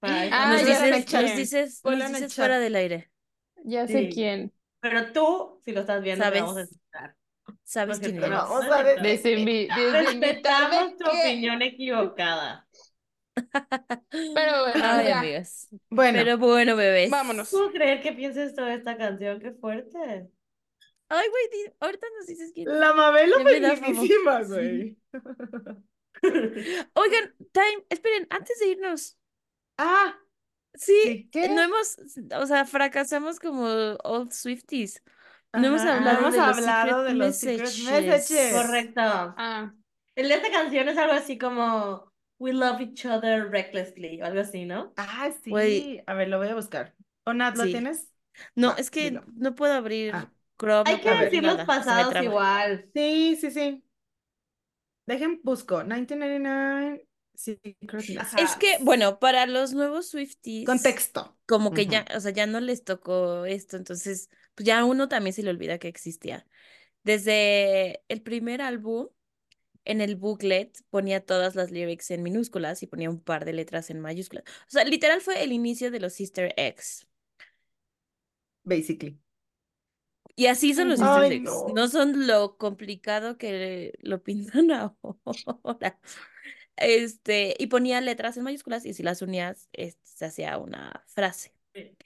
Para Ah, nos ya sé dices, nos dices, nos dices fuera del aire. Ya sé Sí. quién. Pero tú, si lo estás viendo, te ¿Sabes? vamos a. ¿Sabes quién eres? vamos a ver. Desinvi- Respetamos tu opinión equivocada. Pero bueno, Ay, ya. amigas. Bueno, Pero bueno, bebés. Vámonos. ¿Puedo creer que pienses toda esta canción? ¡Qué fuerte! Ay, güey, ahorita nos dices es. La Mabelo felicísima, güey. Oigan, time, esperen, antes de irnos. Ah, Sí, Sí. ¿Qué? no hemos, o sea, fracasamos como old Swifties. No hemos hablado hemos de los hablado de los secret messages. messages. Correcto. Ah, El de esta canción es algo así como We love each other recklessly, o algo así, ¿no? Ah, sí. A ver, lo voy a buscar. ¿O Nat, lo Sí. tienes? No, es que dilo. no puedo abrir Ah. Chrome, Hay que decir los pasados igual. Sí, sí, sí. Dejen, busco. 1999 Secret. Ajá. Es que, bueno, para los nuevos Swifties, Contexto. como que ya, o sea, ya no les tocó esto, entonces, pues ya a uno también se le olvida que existía. Desde el primer álbum, en el booklet ponía todas las lyrics en minúsculas y ponía un par de letras en mayúsculas. O sea, literal fue el inicio de los Sister X. Basically. Y así son los. Sister X. no. No son lo complicado que lo pintan ahora. Este, y ponía letras en mayúsculas y si las unías, este, se hacía una frase.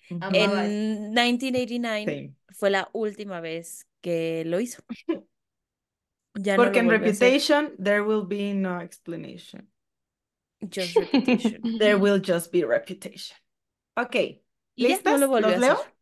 En 1989 Sí. fue la última vez que lo hizo. Ya no Porque lo en. Reputation, there will be no explanation. Just Reputation. There will just be reputation. Ok. Ya no ¿Listas? lo ¿Los a leo? hacer.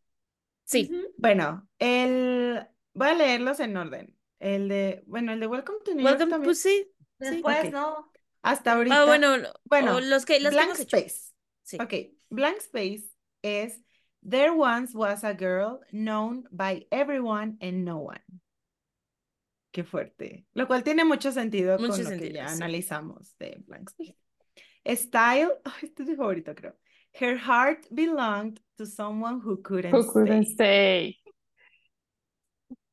Sí. Bueno, el... voy a leerlos en orden. El de, bueno, el de Welcome to New York Welcome, también. pues sí. Después. ¿no? Hasta ahorita. Ah, bueno, no, Bueno, los que, los que Blank. Space. Sí. Ok, Blank Space es There once was a girl known by everyone and no one. Qué fuerte. Lo cual tiene mucho sentido Mucho con lo que sentido, ya sí. analizamos de Blank Space. Style, este es mi favorito, creo. Her heart belonged to someone who couldn't Who couldn't stay.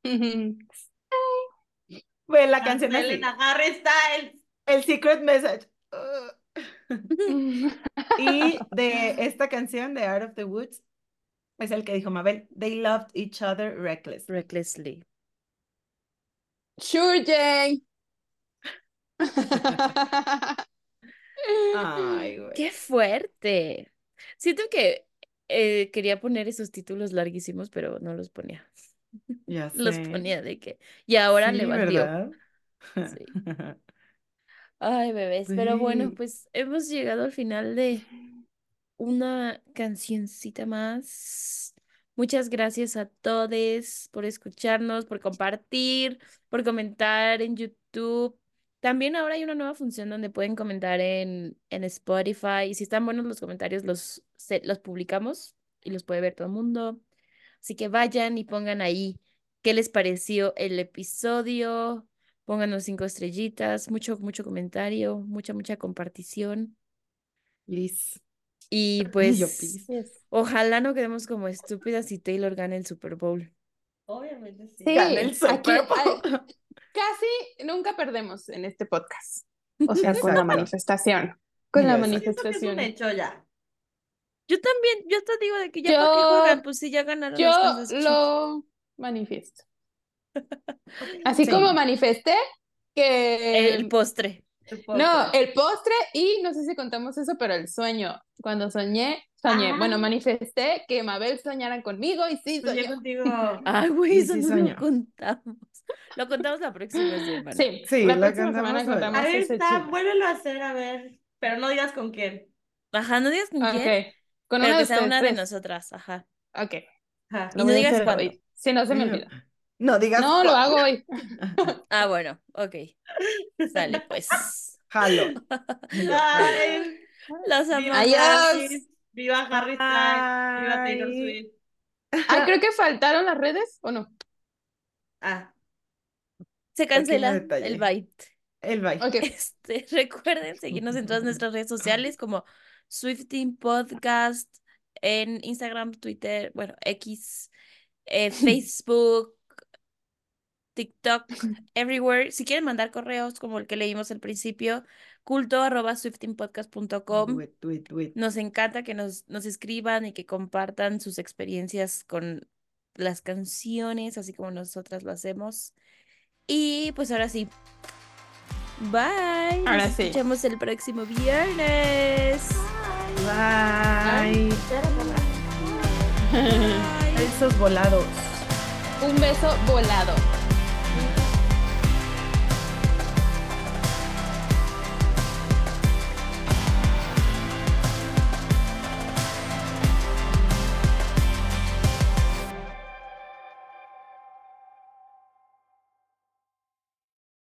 stay. Bueno, la canción. Selena Harry Styles. El secret message. Y de esta canción de Out of the Woods es el que dijo Mabel. They loved each other reckless. Recklessly. Sure, Jane. Ay, güey. ¡Qué fuerte! Siento que eh, quería poner esos títulos larguísimos, pero no los ponía. Ya Los sé. ponía de que. Y ahora Sí, le valió. ¿verdad? Sí. Ay, bebés. Pero bueno, Sí. pues hemos llegado al final de una cancioncita más. Muchas gracias a todos por escucharnos, por compartir, por comentar en YouTube. También ahora hay una nueva función donde pueden comentar en, en Spotify. Y si están buenos los comentarios, los, se- los publicamos y los puede ver todo el mundo. Así que vayan y pongan ahí qué les pareció el episodio. Pónganos cinco estrellitas, mucho, mucho comentario, mucha, mucha compartición. Liz. Y Yo, pues, please. ojalá no quedemos como estúpidas y Taylor gane el Super Bowl. Obviamente sí. Sí, Gana el aquí Super Bowl. ay, casi nunca perdemos en este podcast. O sea, con la manifestación. Con la Yo es manifestación. hecho ya. Yo también, yo te digo de que ya para qué Yo- juegan, pues si ya ganaron las Yo lo manifiesto. Así Sí. como manifesté que El postre. No, el postre y no sé si contamos eso, pero el sueño. Cuando soñé, soñé. Ah. Bueno, manifesté que Mabel soñara conmigo y sí Soñé soñó. contigo. Ay, güey, Y eso sí no soñó. lo contamos. Lo contamos la próxima semana. Sí, Sí, la lo próxima contamos semana hoy. contamos A ver, está, vuélvelo a hacer, a ver. Pero no digas con quién. Ajá, no digas con quién, Ok, con pero una que de sea una de nosotras, ajá. Ok, Ajá. Y no digas cuándo. Si no se me olvida. No digas. No, lo hago hoy. Ah, bueno, ok. Sale pues. Jalo. Ay, Los amamos. Adiós. Viva Harry Styles, viva Taylor Ay. Swift. Ay, creo que faltaron las redes, ¿o no? Ah, Se cancela el byte. El bye. Ok. Este, recuerden seguirnos en todas nuestras redes sociales como Swifting Podcast en Instagram, Twitter, bueno, X, eh, Facebook, TikTok, everywhere. Si quieren mandar correos como el que leímos al principio, culto arroba swiftingpodcast.com. Nos encanta que nos, nos escriban y que compartan sus experiencias con las canciones, así como nosotras lo hacemos. Y pues ahora sí. Bye. Ahora Nos sí. escuchamos el próximo viernes. Bye. Bye. Esos volados. Un beso volado.